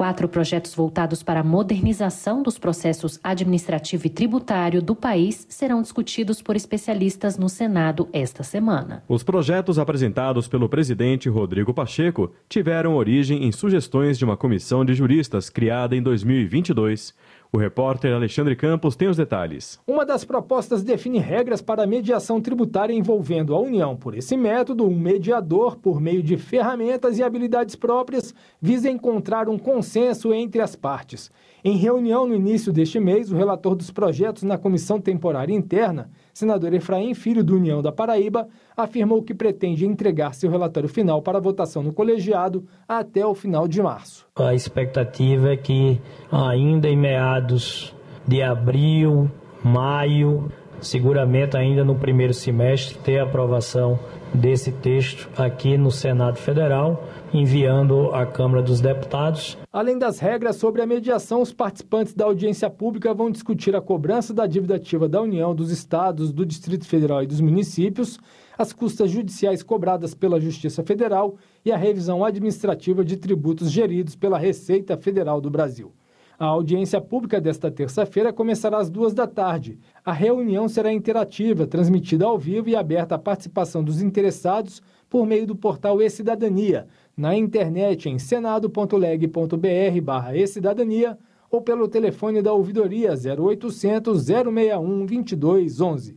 [SPEAKER 22] Quatro projetos voltados para a modernização dos processos administrativo e tributário do país serão discutidos por especialistas no Senado esta semana.
[SPEAKER 23] Os projetos apresentados pelo presidente Rodrigo Pacheco tiveram origem em sugestões de uma comissão de juristas criada em 2022. O repórter Alexandre Campos tem os detalhes.
[SPEAKER 27] Uma das propostas define regras para a mediação tributária envolvendo a União. Por esse método, um mediador, por meio de ferramentas e habilidades próprias, visa encontrar um consenso entre as partes. Em reunião no início deste mês, o relator dos projetos na Comissão Temporária Interna, senador Efraim Filho do União da Paraíba, afirmou que pretende entregar seu relatório final para votação no colegiado até o final de março.
[SPEAKER 28] A expectativa é que ainda em meados de abril, maio, seguramente ainda no primeiro semestre, ter aprovação desse texto aqui no Senado Federal, enviando à Câmara dos Deputados.
[SPEAKER 27] Além das regras sobre a mediação, os participantes da audiência pública vão discutir a cobrança da dívida ativa da União, dos estados, do Distrito Federal e dos municípios, as custas judiciais cobradas pela Justiça Federal e a revisão administrativa de tributos geridos pela Receita Federal do Brasil. A audiência pública desta terça-feira começará às duas da tarde. A reunião será interativa, transmitida ao vivo e aberta à participação dos interessados por meio do portal E-Cidadania, na internet em senado.leg.br barra e-cidadania ou pelo telefone da ouvidoria 0800 061 2211.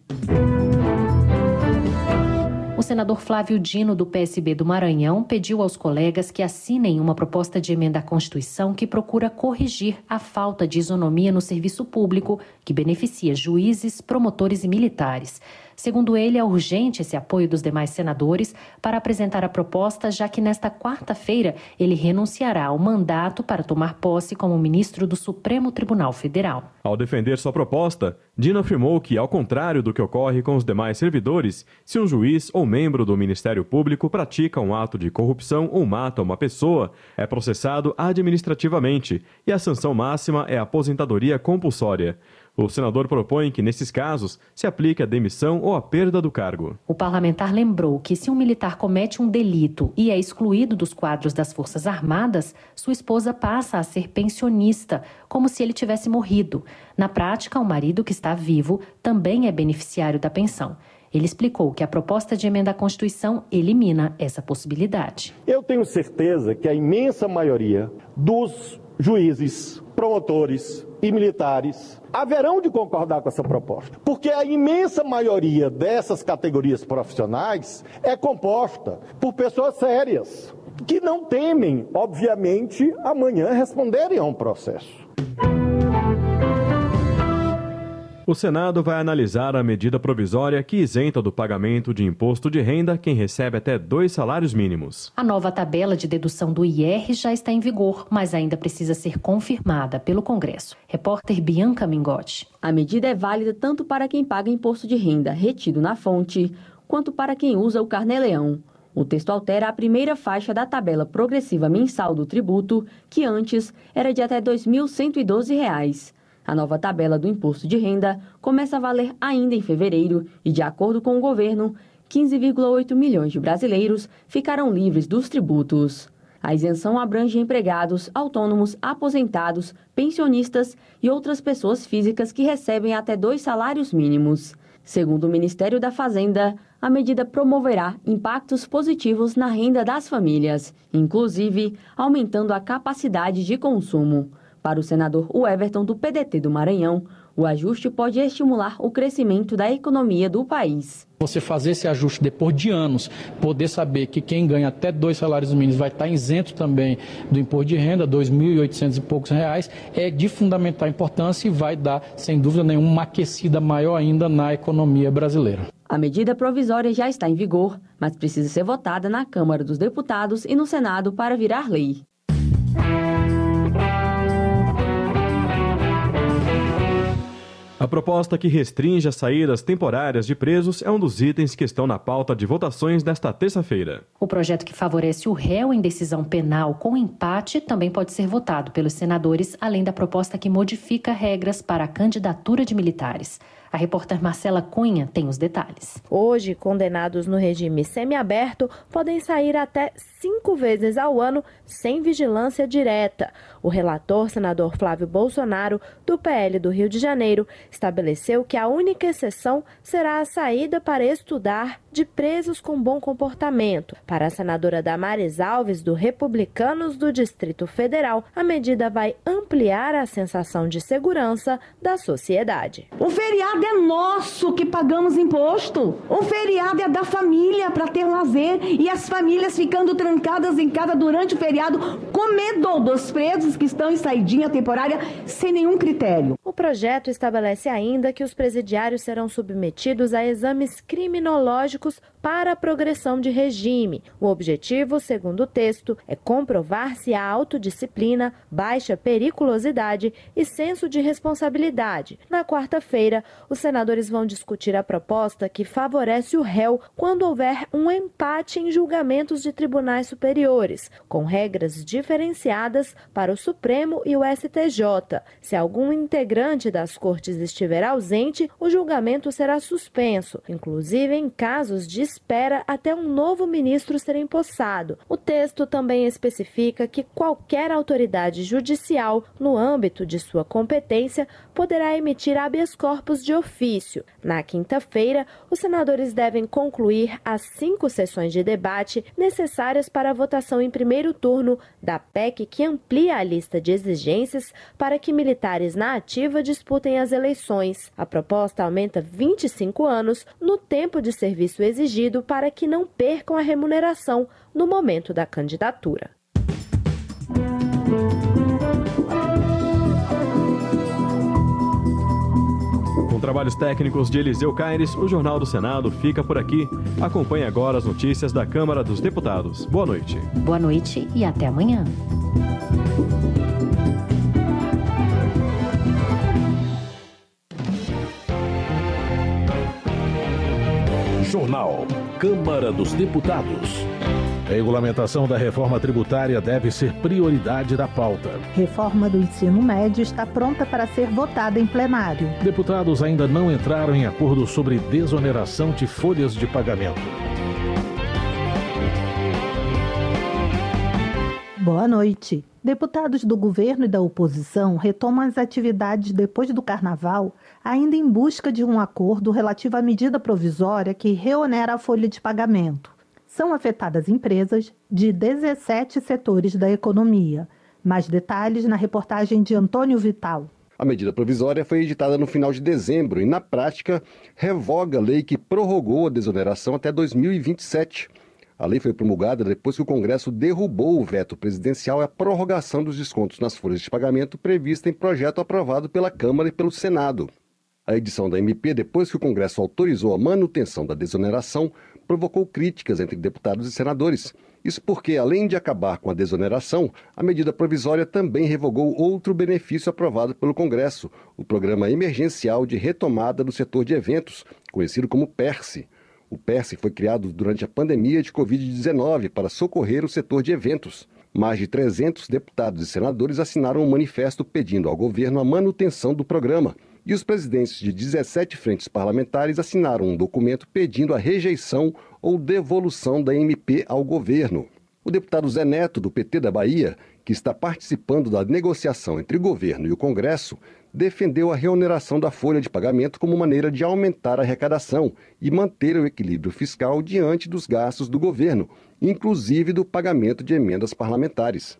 [SPEAKER 22] O senador Flávio Dino, do PSB do Maranhão, pediu aos colegas que assinem uma proposta de emenda à Constituição que procura corrigir a falta de isonomia no serviço público que beneficia juízes, promotores e militares. Segundo ele, é urgente esse apoio dos demais senadores para apresentar a proposta, já que nesta quarta-feira ele renunciará ao mandato para tomar posse como ministro do Supremo Tribunal Federal.
[SPEAKER 23] Ao defender sua proposta, Dino afirmou que, ao contrário do que ocorre com os demais servidores, se um juiz ou membro do Ministério Público pratica um ato de corrupção ou mata uma pessoa, é processado administrativamente e a sanção máxima é a aposentadoria compulsória. O senador propõe que, nesses casos, se aplique a demissão ou a perda do cargo.
[SPEAKER 22] O parlamentar lembrou que, se um militar comete um delito e é excluído dos quadros das Forças Armadas, sua esposa passa a ser pensionista, como se ele tivesse morrido. Na prática, o marido que está vivo também é beneficiário da pensão. Ele explicou que a proposta de emenda à Constituição elimina essa possibilidade.
[SPEAKER 29] Eu tenho certeza que a imensa maioria dos juízes, promotores e militares haverão de concordar com essa proposta, porque a imensa maioria dessas categorias profissionais é composta por pessoas sérias, que não temem, obviamente, amanhã responderem a um processo.
[SPEAKER 23] O Senado vai analisar a medida provisória que isenta do pagamento de imposto de renda quem recebe até dois salários mínimos.
[SPEAKER 22] A nova tabela de dedução do IR já está em vigor, mas ainda precisa ser confirmada pelo Congresso. Repórter Bianca Mingotti.
[SPEAKER 30] A medida é válida tanto para quem paga imposto de renda retido na fonte, quanto para quem usa o carnê-leão. O texto altera a primeira faixa da tabela progressiva mensal do tributo, que antes era de até R$ 2.112. A nova tabela do imposto de renda começa a valer ainda em fevereiro e, de acordo com o governo, 15,8 milhões de brasileiros ficarão livres dos tributos. A isenção abrange empregados, autônomos, aposentados, pensionistas e outras pessoas físicas que recebem até dois salários mínimos. Segundo o Ministério da Fazenda, a medida promoverá impactos positivos na renda das famílias, inclusive aumentando a capacidade de consumo. Para o senador Everton do PDT do Maranhão, o ajuste pode estimular o crescimento da economia do país.
[SPEAKER 31] Você fazer esse ajuste depois de anos, poder saber que quem ganha até dois salários mínimos vai estar isento também do imposto de renda, 2.800 e poucos reais, é de fundamental importância e vai dar, sem dúvida nenhuma, uma aquecida maior ainda na economia brasileira.
[SPEAKER 30] A medida provisória já está em vigor, mas precisa ser votada na Câmara dos Deputados e no Senado para virar lei.
[SPEAKER 23] A proposta que restringe as saídas temporárias de presos é um dos itens que estão na pauta de votações desta terça-feira.
[SPEAKER 22] O projeto que favorece o réu em decisão penal com empate também pode ser votado pelos senadores, além da proposta que modifica regras para a candidatura de militares. A repórter Marcela Cunha tem os detalhes.
[SPEAKER 32] Hoje, condenados no regime semiaberto podem sair até cinco vezes ao ano sem vigilância direta. O relator, senador Flávio Bolsonaro, do PL do Rio de Janeiro, estabeleceu que a única exceção será a saída para estudar de presos com bom comportamento. Para a senadora Damares Alves, do Republicanos do Distrito Federal, a medida vai ampliar a sensação de segurança da sociedade.
[SPEAKER 33] O feriado é nosso que pagamos imposto. O feriado é da família para ter lazer e as famílias ficando trancadas em casa durante o feriado com medo dos presos que estão em saidinha temporária sem nenhum critério.
[SPEAKER 32] O projeto estabelece ainda que os presidiários serão submetidos a exames criminológicos para a progressão de regime. O objetivo, segundo o texto, é comprovar se há autodisciplina, baixa periculosidade e senso de responsabilidade. Na quarta-feira, os senadores vão discutir a proposta que favorece o réu quando houver um empate em julgamentos de tribunais superiores, com regras diferenciadas para o Supremo e o STJ. Se algum integrante das cortes estiver ausente, o julgamento será suspenso, inclusive em casos de espera até um novo ministro ser empossado. O texto também especifica que qualquer autoridade judicial, no âmbito de sua competência, poderá emitir habeas corpus de ofício. Na quinta-feira, os senadores devem concluir as cinco sessões de debate necessárias para a votação em primeiro turno da PEC que amplia a lista de exigências para que militares na ativa disputem as eleições. A proposta aumenta 25 anos no tempo de serviço exigido para que não percam a remuneração no momento da candidatura.
[SPEAKER 23] Com trabalhos técnicos de Eliseu Caires, o Jornal do Senado fica por aqui. Acompanhe agora as notícias da Câmara dos Deputados. Boa noite.
[SPEAKER 22] Boa noite e até amanhã.
[SPEAKER 34] Jornal. Câmara dos Deputados. Regulamentação da reforma tributária deve ser prioridade da pauta.
[SPEAKER 35] Reforma do ensino médio está pronta para ser votada em plenário.
[SPEAKER 34] Deputados ainda não entraram em acordo sobre desoneração de folhas de pagamento.
[SPEAKER 35] Boa noite. Deputados do governo e da oposição retomam as atividades depois do carnaval, ainda em busca de um acordo relativo à medida provisória que reonera a folha de pagamento. São afetadas empresas de 17 setores da economia. Mais detalhes na reportagem de Antônio Vital.
[SPEAKER 36] A medida provisória foi editada no final de dezembro e, na prática, revoga a lei que prorrogou a desoneração até 2027. A lei foi promulgada depois que o Congresso derrubou o veto presidencial e a prorrogação dos descontos nas folhas de pagamento prevista em projeto aprovado pela Câmara e pelo Senado. A edição da MP, depois que o Congresso autorizou a manutenção da desoneração, provocou críticas entre deputados e senadores. Isso porque, além de acabar com a desoneração, a medida provisória também revogou outro benefício aprovado pelo Congresso, o Programa Emergencial de Retomada do Setor de Eventos, conhecido como PERSE. O PERSE foi criado durante a pandemia de Covid-19 para socorrer o setor de eventos. Mais de 300 deputados e senadores assinaram um manifesto pedindo ao governo a manutenção do programa. E os presidentes de 17 frentes parlamentares assinaram um documento pedindo a rejeição ou devolução da MP ao governo. O deputado Zé Neto, do PT da Bahia, que está participando da negociação entre o governo e o Congresso, defendeu a reoneração da folha de pagamento como maneira de aumentar a arrecadação e manter o equilíbrio fiscal diante dos gastos do governo, inclusive do pagamento de emendas parlamentares.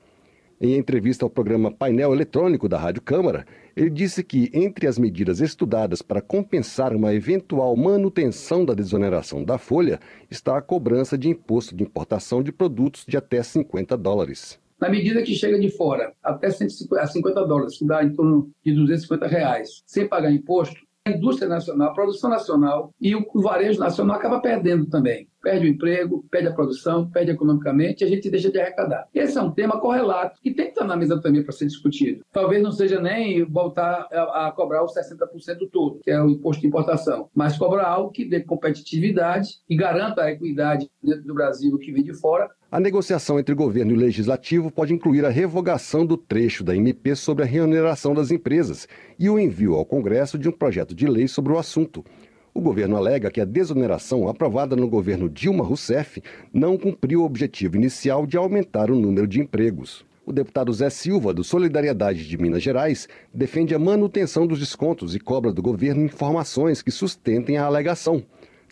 [SPEAKER 36] Em entrevista ao programa Painel Eletrônico da Rádio Câmara, ele disse que, entre as medidas estudadas para compensar uma eventual manutenção da desoneração da folha, está a cobrança de imposto de importação de produtos de até 50 dólares.
[SPEAKER 37] Na medida que chega de fora, até 150 dólares, que dá em torno de 250 reais, sem pagar imposto, a indústria nacional, a produção nacional e o varejo nacional acaba perdendo também perde o emprego, perde a produção, perde economicamente e a gente deixa de arrecadar. Esse é um tema correlato que tem que estar na mesa também para ser discutido. Talvez não seja nem voltar a, a cobrar os 60% todo, que é o imposto de importação, mas cobrar algo que dê competitividade e garanta a equidade dentro do Brasil que vem de fora,
[SPEAKER 36] a negociação entre governo e legislativo pode incluir a revogação do trecho da MP sobre a remuneração das empresas e o envio ao Congresso de um projeto de lei sobre o assunto. O governo alega que a desoneração aprovada no governo Dilma Rousseff não cumpriu o objetivo inicial de aumentar o número de empregos. O deputado Zé Silva, do Solidariedade de Minas Gerais, defende a manutenção dos descontos e cobra do governo informações que sustentem a alegação.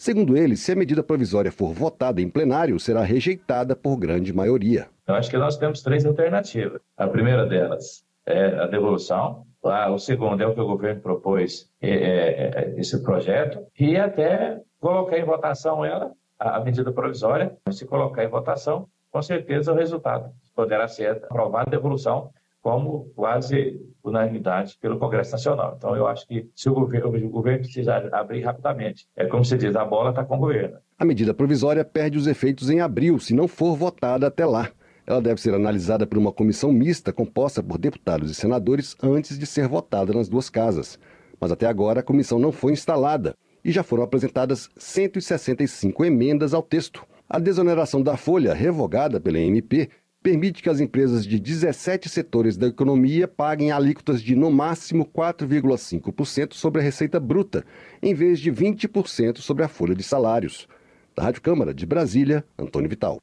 [SPEAKER 36] Segundo ele, se a medida provisória for votada em plenário, será rejeitada por grande maioria.
[SPEAKER 38] Eu acho que nós temos três alternativas. A primeira delas é a devolução, o segundo é o que o governo propôs, é, é, é, esse projeto, e até colocar em votação ela, a medida provisória, se colocar em votação, com certeza o resultado poderá ser aprovada a devolução como quase unanimidade pelo Congresso Nacional. Então, eu acho que se o governo, o governo abrir rapidamente, é como se diz, a bola está com o governo.
[SPEAKER 36] A medida provisória perde os efeitos em abril, se não for votada até lá. Ela deve ser analisada por uma comissão mista composta por deputados e senadores antes de ser votada nas duas casas. Mas até agora a comissão não foi instalada e já foram apresentadas 165 emendas ao texto. A desoneração da folha, revogada pela MP, permite que as empresas de 17 setores da economia paguem alíquotas de no máximo 4,5% sobre a receita bruta, em vez de 20% sobre a folha de salários. Da Rádio Câmara de Brasília, Antônio Vital.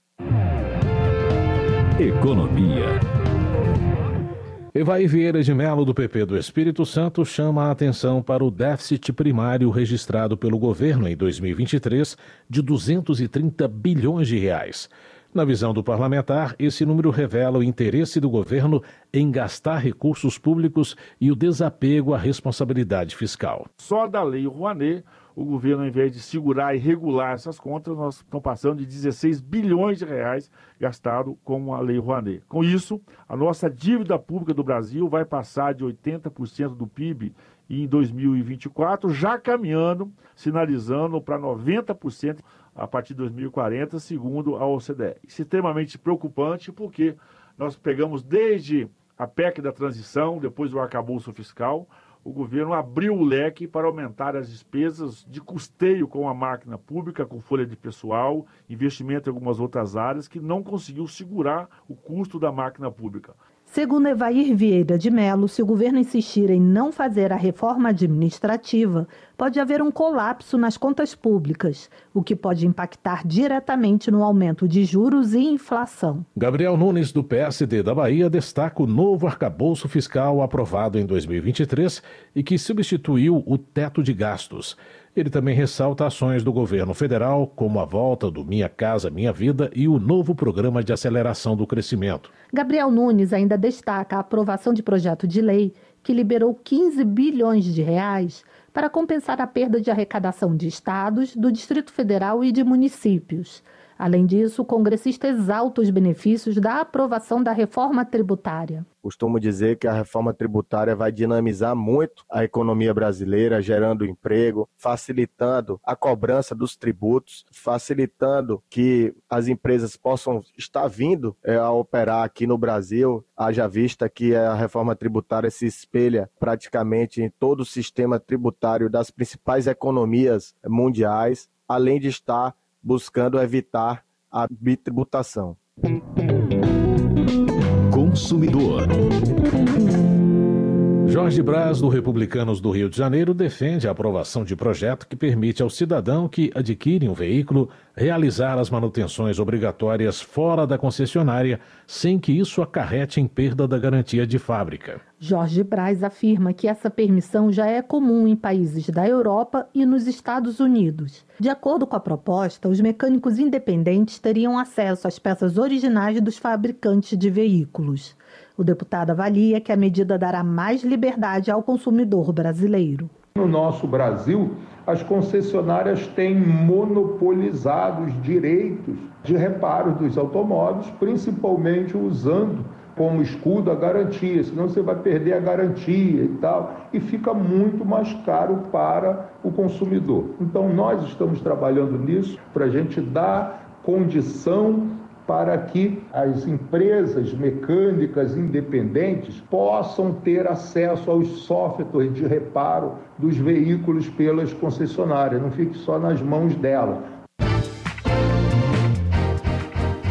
[SPEAKER 34] Economia. Evaí Vieira de Melo, do PP do Espírito Santo, chama a atenção para o déficit primário registrado pelo governo em 2023 de 230 bilhões de reais. Na visão do parlamentar, esse número revela o interesse do governo em gastar recursos públicos e o desapego à responsabilidade fiscal.
[SPEAKER 39] Só da Lei Rouanet, o governo, ao invés de segurar e regular essas contas, nós estamos passando de 16 bilhões de reais gastados com a Lei Rouanet. Com isso, a nossa dívida pública do Brasil vai passar de 80% do PIB em 2024, já caminhando, sinalizando para 90% a partir de 2040, segundo a OCDE. Extremamente preocupante porque nós pegamos desde a PEC da transição, depois do arcabouço fiscal, o governo abriu o leque para aumentar as despesas de custeio com a máquina pública, com folha de pessoal, investimento em algumas outras áreas, que não conseguiu segurar o custo da máquina pública.
[SPEAKER 35] Segundo Evair Vieira de Mello, se o governo insistir em não fazer a reforma administrativa, pode haver um colapso nas contas públicas, o que pode impactar diretamente no aumento de juros e inflação.
[SPEAKER 34] Gabriel Nunes, do PSD da Bahia, destaca o novo arcabouço fiscal aprovado em 2023 e que substituiu o teto de gastos. Ele também ressalta ações do governo federal, como a volta do Minha Casa Minha Vida e o novo programa de aceleração do crescimento.
[SPEAKER 35] Gabriel Nunes ainda destaca a aprovação de projeto de lei que liberou 15 bilhões de reais para compensar a perda de arrecadação de estados, do Distrito Federal e de municípios. Além disso, o congressista exalta os benefícios da aprovação da reforma tributária.
[SPEAKER 40] Costumo dizer que a reforma tributária vai dinamizar muito a economia brasileira, gerando emprego, facilitando a cobrança dos tributos, facilitando que as empresas possam estar vindo é, a operar aqui no Brasil, haja vista que a reforma tributária se espelha praticamente em todo o sistema tributário das principais economias mundiais, além de estar buscando evitar a bitributação.
[SPEAKER 34] Consumidor. Jorge Braz, do Republicanos do Rio de Janeiro, defende a aprovação de projeto que permite ao cidadão que adquire um veículo realizar as manutenções obrigatórias fora da concessionária, sem que isso acarrete em perda da garantia de fábrica.
[SPEAKER 35] Jorge Braz afirma que essa permissão já é comum em países da Europa e nos Estados Unidos. De acordo com a proposta, os mecânicos independentes teriam acesso às peças originais dos fabricantes de veículos. O deputado avalia que a medida dará mais liberdade ao consumidor brasileiro.
[SPEAKER 41] No nosso Brasil, as concessionárias têm monopolizado os direitos de reparo dos automóveis, principalmente usando como escudo a garantia, senão você vai perder a garantia e tal, e fica muito mais caro para o consumidor. Então, nós estamos trabalhando nisso para a gente dar condição para que as empresas mecânicas independentes possam ter acesso aos softwares de reparo dos veículos pelas concessionárias, não fique só nas mãos dela.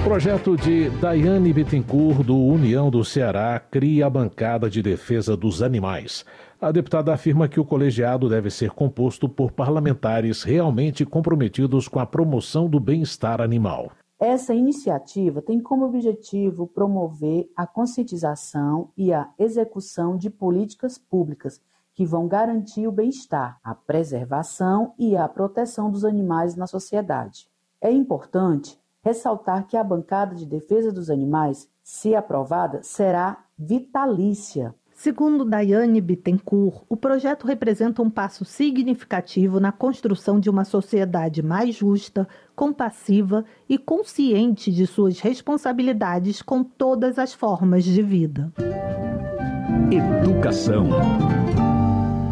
[SPEAKER 34] Projeto de Daiane Bittencourt, do União do Ceará, cria a bancada de defesa dos animais. A deputada afirma que o colegiado deve ser composto por parlamentares realmente comprometidos com a promoção do bem-estar animal.
[SPEAKER 42] Essa iniciativa tem como objetivo promover a conscientização e a execução de políticas públicas que vão garantir o bem-estar, a preservação e a proteção dos animais na sociedade. É importante ressaltar que a bancada de defesa dos animais, se aprovada, será vitalícia
[SPEAKER 35] Segundo Daiane Bittencourt, o projeto representa um passo significativo na construção de uma sociedade mais justa, compassiva e consciente de suas responsabilidades com todas as formas de vida.
[SPEAKER 34] Educação.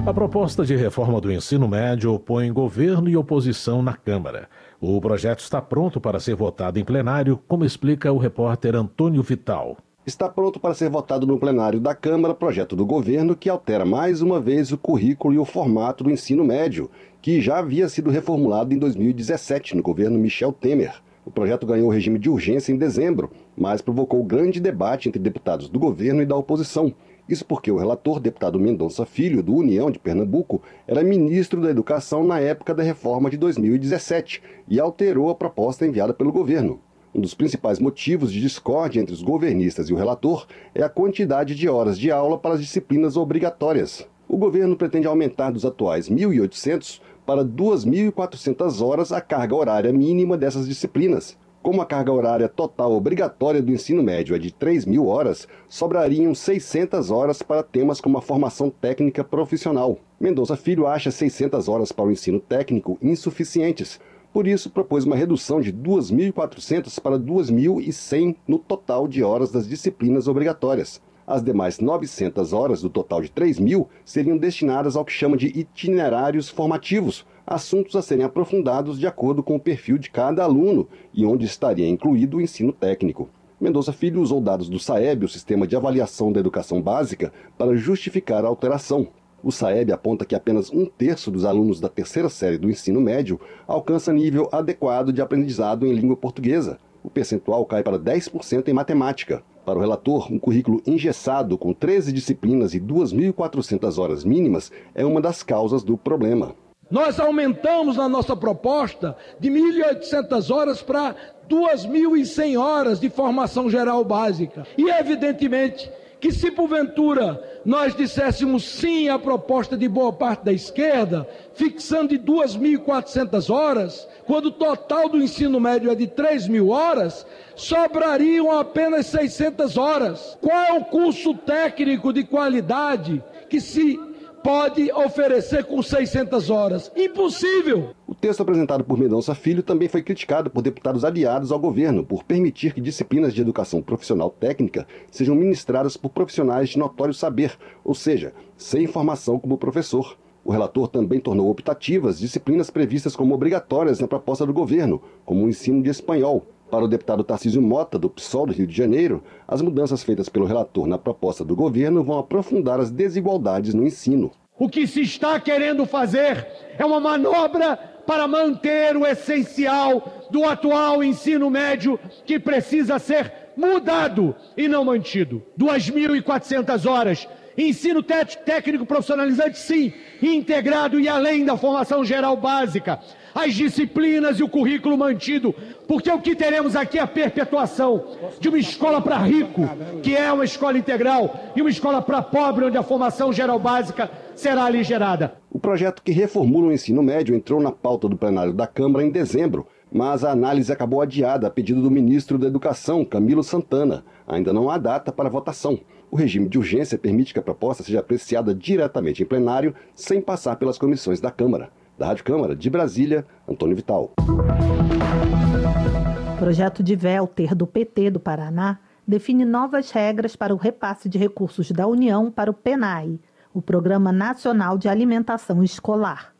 [SPEAKER 34] A proposta de reforma do ensino médio opõe governo e oposição na Câmara. O projeto está pronto para ser votado em plenário, como explica o repórter Antônio Vital.
[SPEAKER 36] Está pronto para ser votado no plenário da Câmara projeto do governo que altera mais uma vez o currículo e o formato do ensino médio, que já havia sido reformulado em 2017 no governo Michel Temer. O projeto ganhou regime de urgência em dezembro, mas provocou grande debate entre deputados do governo e da oposição. Isso porque o relator, deputado Mendonça Filho, do União de Pernambuco, era ministro da Educação na época da reforma de 2017 e alterou a proposta enviada pelo governo. Um dos principais motivos de discórdia entre os governistas e o relator é a quantidade de horas de aula para as disciplinas obrigatórias. O governo pretende aumentar dos atuais 1.800 para 2.400 horas a carga horária mínima dessas disciplinas. Como a carga horária total obrigatória do ensino médio é de 3.000 horas, sobrariam 600 horas para temas como a formação técnica profissional. Mendonça Filho acha 600 horas para o ensino técnico insuficientes, por isso, propôs uma redução de 2.400 para 2.100 no total de horas das disciplinas obrigatórias. As demais 900 horas do total de 3.000 seriam destinadas ao que chama de itinerários formativos, assuntos a serem aprofundados de acordo com o perfil de cada aluno e onde estaria incluído o ensino técnico. Mendonça Filho usou dados do SAEB, o Sistema de Avaliação da Educação Básica, para justificar a alteração. O SAEB aponta que apenas um terço dos alunos da terceira série do ensino médio alcança nível adequado de aprendizado em língua portuguesa. O percentual cai para 10% em matemática. Para o relator, um currículo engessado com 13 disciplinas e 2.400 horas mínimas é uma das causas do problema.
[SPEAKER 43] Nós aumentamos na nossa proposta de 1.800 horas para 2.100 horas de formação geral básica. E, evidentemente, que se porventura nós disséssemos sim à proposta de boa parte da esquerda, fixando de 2.400 horas, quando o total do ensino médio é de 3.000 horas, sobrariam apenas 600 horas. Qual é o curso técnico de qualidade que se pode oferecer com 600 horas? Impossível!
[SPEAKER 36] Texto apresentado por Mendonça Filho também foi criticado por deputados aliados ao governo por permitir que disciplinas de educação profissional técnica sejam ministradas por profissionais de notório saber, ou seja, sem formação como professor. O relator também tornou optativas disciplinas previstas como obrigatórias na proposta do governo, como o ensino de espanhol. Para o deputado Tarcísio Mota, do PSOL do Rio de Janeiro, as mudanças feitas pelo relator na proposta do governo vão aprofundar as desigualdades no ensino.
[SPEAKER 43] O que se está querendo fazer é uma manobra para manter o essencial do atual ensino médio que precisa ser mudado e não mantido. 2.400 horas. Ensino técnico profissionalizante, sim, integrado e além da formação geral básica. As disciplinas e o currículo mantido, porque o que teremos aqui é a perpetuação de uma escola para rico, que é uma escola integral, e uma escola para pobre, onde a formação geral básica será aligerada.
[SPEAKER 36] O projeto que reformula o ensino médio entrou na pauta do plenário da Câmara em dezembro, mas a análise acabou adiada a pedido do ministro da Educação, Camilo Santana. Ainda não há data para votação. O regime de urgência permite que a proposta seja apreciada diretamente em plenário, sem passar pelas comissões da Câmara. Da Rádio Câmara, de Brasília, Antônio Vital.
[SPEAKER 35] O projeto de Velter do PT do Paraná define novas regras para o repasse de recursos da União para o PENAI, o Programa Nacional de Alimentação Escolar.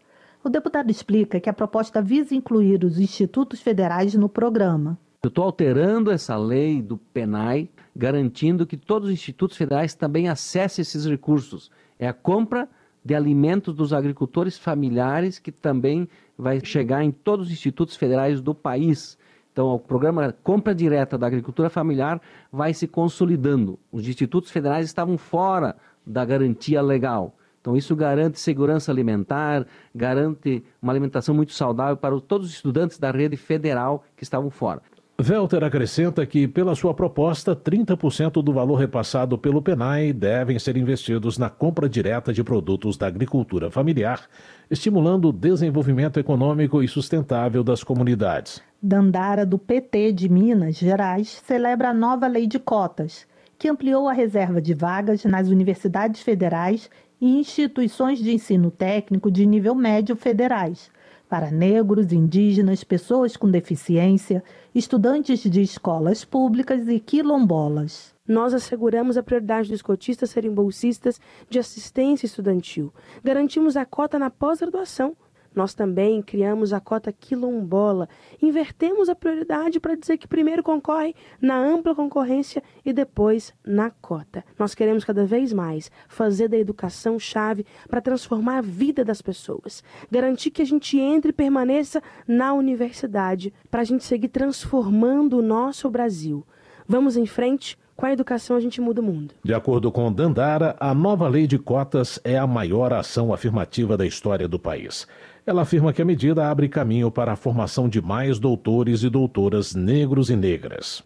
[SPEAKER 35] O deputado explica que a proposta visa incluir os institutos federais no programa.
[SPEAKER 44] Eu estou alterando essa lei do PENAI, garantindo que todos os institutos federais também acessem esses recursos. É a compra de alimentos dos agricultores familiares que também vai chegar em todos os institutos federais do país. Então, o programa Compra Direta da Agricultura Familiar vai se consolidando. Os institutos federais estavam fora da garantia legal. Então, isso garante segurança alimentar, garante uma alimentação muito saudável para todos os estudantes da rede federal que estavam fora.
[SPEAKER 34] Velter acrescenta que, pela sua proposta, 30% do valor repassado pelo PENAI devem ser investidos na compra direta de produtos da agricultura familiar, estimulando o desenvolvimento econômico e sustentável das comunidades.
[SPEAKER 35] Dandara, do PT de Minas Gerais, celebra a nova lei de cotas, que ampliou a reserva de vagas nas universidades federais e instituições de ensino técnico de nível médio federais para negros, indígenas, pessoas com deficiência, estudantes de escolas públicas e quilombolas.
[SPEAKER 45] Nós asseguramos a prioridade dos cotistas serem bolsistas de assistência estudantil. Garantimos a cota na pós-graduação Nós também criamos a cota quilombola. Invertemos a prioridade para dizer que primeiro concorre na ampla concorrência e depois na cota. Nós queremos cada vez mais fazer da educação chave para transformar a vida das pessoas. Garantir que a gente entre e permaneça na universidade para a gente seguir transformando o nosso Brasil. Vamos em frente com a educação a gente muda o mundo.
[SPEAKER 34] De acordo com Dandara, a nova lei de cotas é a maior ação afirmativa da história do país. Ela afirma que a medida abre caminho para a formação de mais doutores e doutoras negros e negras.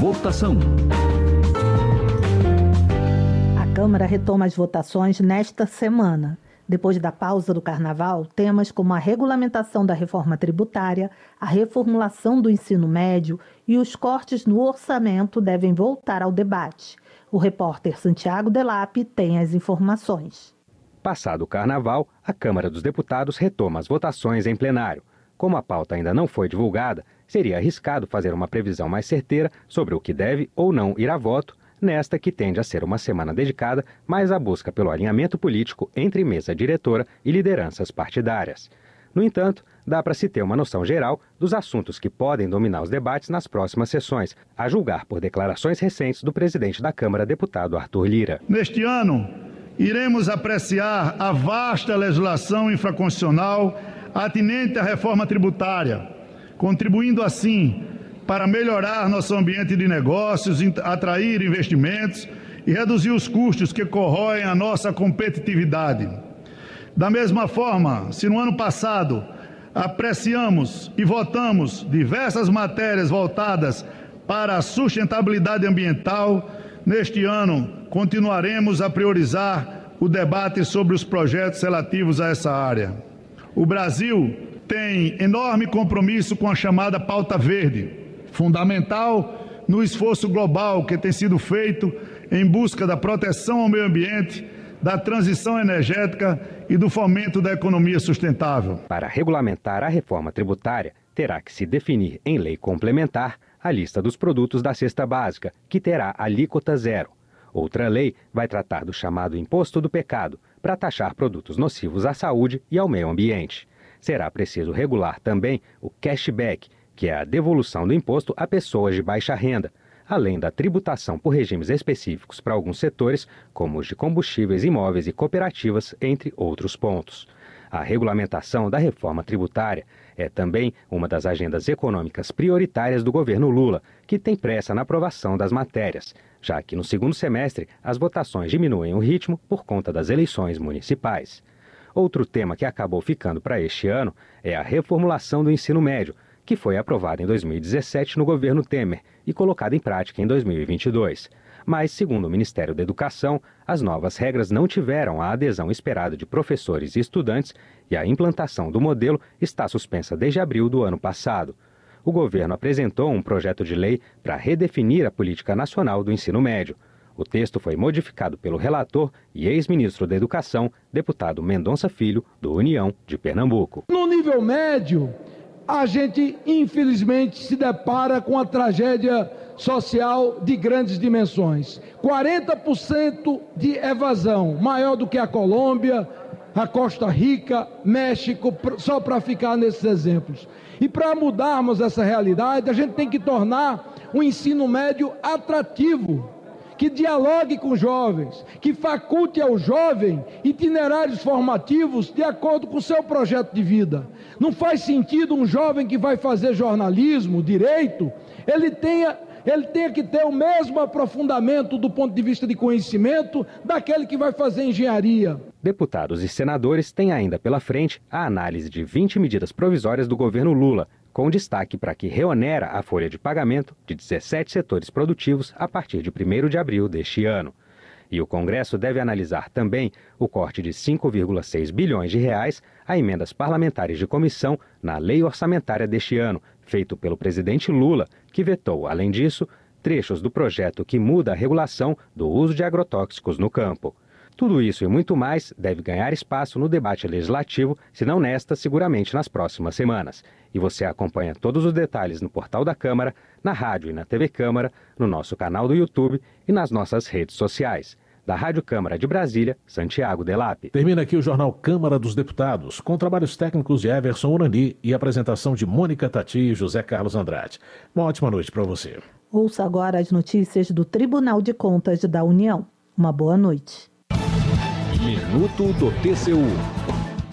[SPEAKER 46] Votação.
[SPEAKER 35] A Câmara retoma as votações nesta semana. Depois da pausa do carnaval, temas como a regulamentação da reforma tributária, a reformulação do ensino médio e os cortes no orçamento devem voltar ao debate. O repórter Santiago Delap tem as informações.
[SPEAKER 47] Passado o carnaval, a Câmara dos Deputados retoma as votações em plenário. Como a pauta ainda não foi divulgada, seria arriscado fazer uma previsão mais certeira sobre o que deve ou não ir a voto nesta que tende a ser uma semana dedicada mais à busca pelo alinhamento político entre mesa diretora e lideranças partidárias. No entanto, dá para se ter uma noção geral dos assuntos que podem dominar os debates nas próximas sessões, a julgar por declarações recentes do presidente da Câmara, deputado Arthur Lira.
[SPEAKER 48] Neste ano, iremos apreciar a vasta legislação infraconstitucional atinente à reforma tributária, contribuindo assim para melhorar nosso ambiente de negócios, atrair investimentos e reduzir os custos que corroem a nossa competitividade. Da mesma forma, se no ano passado apreciamos e votamos diversas matérias voltadas para a sustentabilidade ambiental, neste ano continuaremos a priorizar o debate sobre os projetos relativos a essa área. O Brasil tem enorme compromisso com a chamada pauta verde fundamental no esforço global que tem sido feito em busca da proteção ao meio ambiente, da transição energética e do fomento da economia sustentável.
[SPEAKER 47] Para regulamentar a reforma tributária, terá que se definir em lei complementar a lista dos produtos da cesta básica, que terá alíquota zero. Outra lei vai tratar do chamado imposto do pecado, para taxar produtos nocivos à saúde e ao meio ambiente. Será preciso regular também o cashback, que é a devolução do imposto a pessoas de baixa renda, além da tributação por regimes específicos para alguns setores, como os de combustíveis, imóveis e cooperativas, entre outros pontos. A regulamentação da reforma tributária é também uma das agendas econômicas prioritárias do governo Lula, que tem pressa na aprovação das matérias, já que no segundo semestre as votações diminuem o ritmo por conta das eleições municipais. Outro tema que acabou ficando para este ano é a reformulação do ensino médio, que foi aprovada em 2017 no governo Temer e colocada em prática em 2022. Mas, segundo o Ministério da Educação, as novas regras não tiveram a adesão esperada de professores e estudantes e a implantação do modelo está suspensa desde abril do ano passado. O governo apresentou um projeto de lei para redefinir a política nacional do ensino médio. O texto foi modificado pelo relator e ex-ministro da Educação, deputado Mendonça Filho, do União de Pernambuco.
[SPEAKER 43] No nível médio, a gente infelizmente se depara com a tragédia social de grandes dimensões. 40% de evasão, maior do que a Colômbia, a Costa Rica, México, só para ficar nesses exemplos. E para mudarmos essa realidade, a gente tem que tornar o ensino médio atrativo que dialogue com jovens, que faculte ao jovem itinerários formativos de acordo com o seu projeto de vida. Não faz sentido um jovem que vai fazer jornalismo, direito, ele tenha ele tenha que ter o mesmo aprofundamento do ponto de vista de conhecimento daquele que vai fazer engenharia.
[SPEAKER 47] Deputados e senadores têm ainda pela frente a análise de 20 medidas provisórias do governo Lula, com destaque para que reonera a folha de pagamento de 17 setores produtivos a partir de 1 de abril deste ano. E o Congresso deve analisar também o corte de 5,6 bilhões de reais a emendas parlamentares de comissão na lei orçamentária deste ano, feito pelo presidente Lula, que vetou, além disso, trechos do projeto que muda a regulação do uso de agrotóxicos no campo. Tudo isso e muito mais deve ganhar espaço no debate legislativo, se não nesta, seguramente nas próximas semanas. E você acompanha todos os detalhes no portal da Câmara, na rádio e na TV Câmara, no nosso canal do YouTube e nas nossas redes sociais. Da Rádio Câmara de Brasília, Santiago Delap.
[SPEAKER 34] Termina aqui o Jornal Câmara dos Deputados, com trabalhos técnicos de Everson Urani e apresentação de Mônica Tati e José Carlos Andrade. Uma ótima noite para você.
[SPEAKER 35] Ouça agora as notícias do Tribunal de Contas da União. Uma boa noite.
[SPEAKER 49] Minuto do TCU.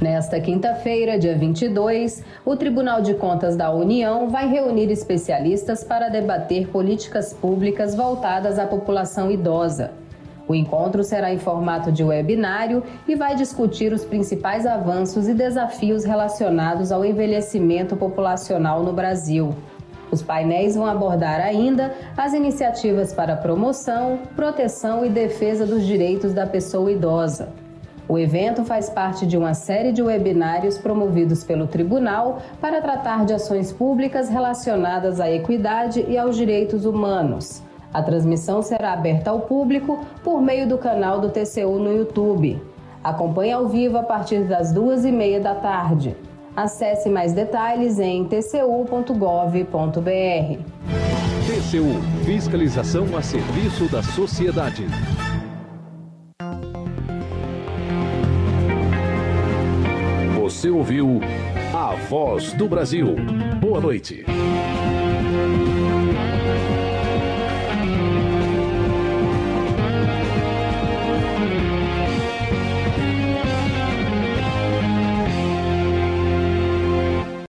[SPEAKER 46] Nesta quinta-feira, dia 22, o Tribunal de Contas da União vai reunir especialistas para debater políticas públicas voltadas à população idosa. O encontro será em formato de webinário e vai discutir os principais avanços e desafios relacionados ao envelhecimento populacional no Brasil. Os painéis vão abordar ainda as iniciativas para promoção, proteção e defesa dos direitos da pessoa idosa. O evento faz parte de uma série de webinários promovidos pelo Tribunal para tratar de ações públicas relacionadas à equidade e aos direitos humanos. A transmissão será aberta ao público por meio do canal do TCU no YouTube. Acompanhe ao vivo a partir das duas e meia da tarde. Acesse mais detalhes em tcu.gov.br.
[SPEAKER 49] TCU Fiscalização a serviço da sociedade. Você ouviu a voz do Brasil. Boa noite.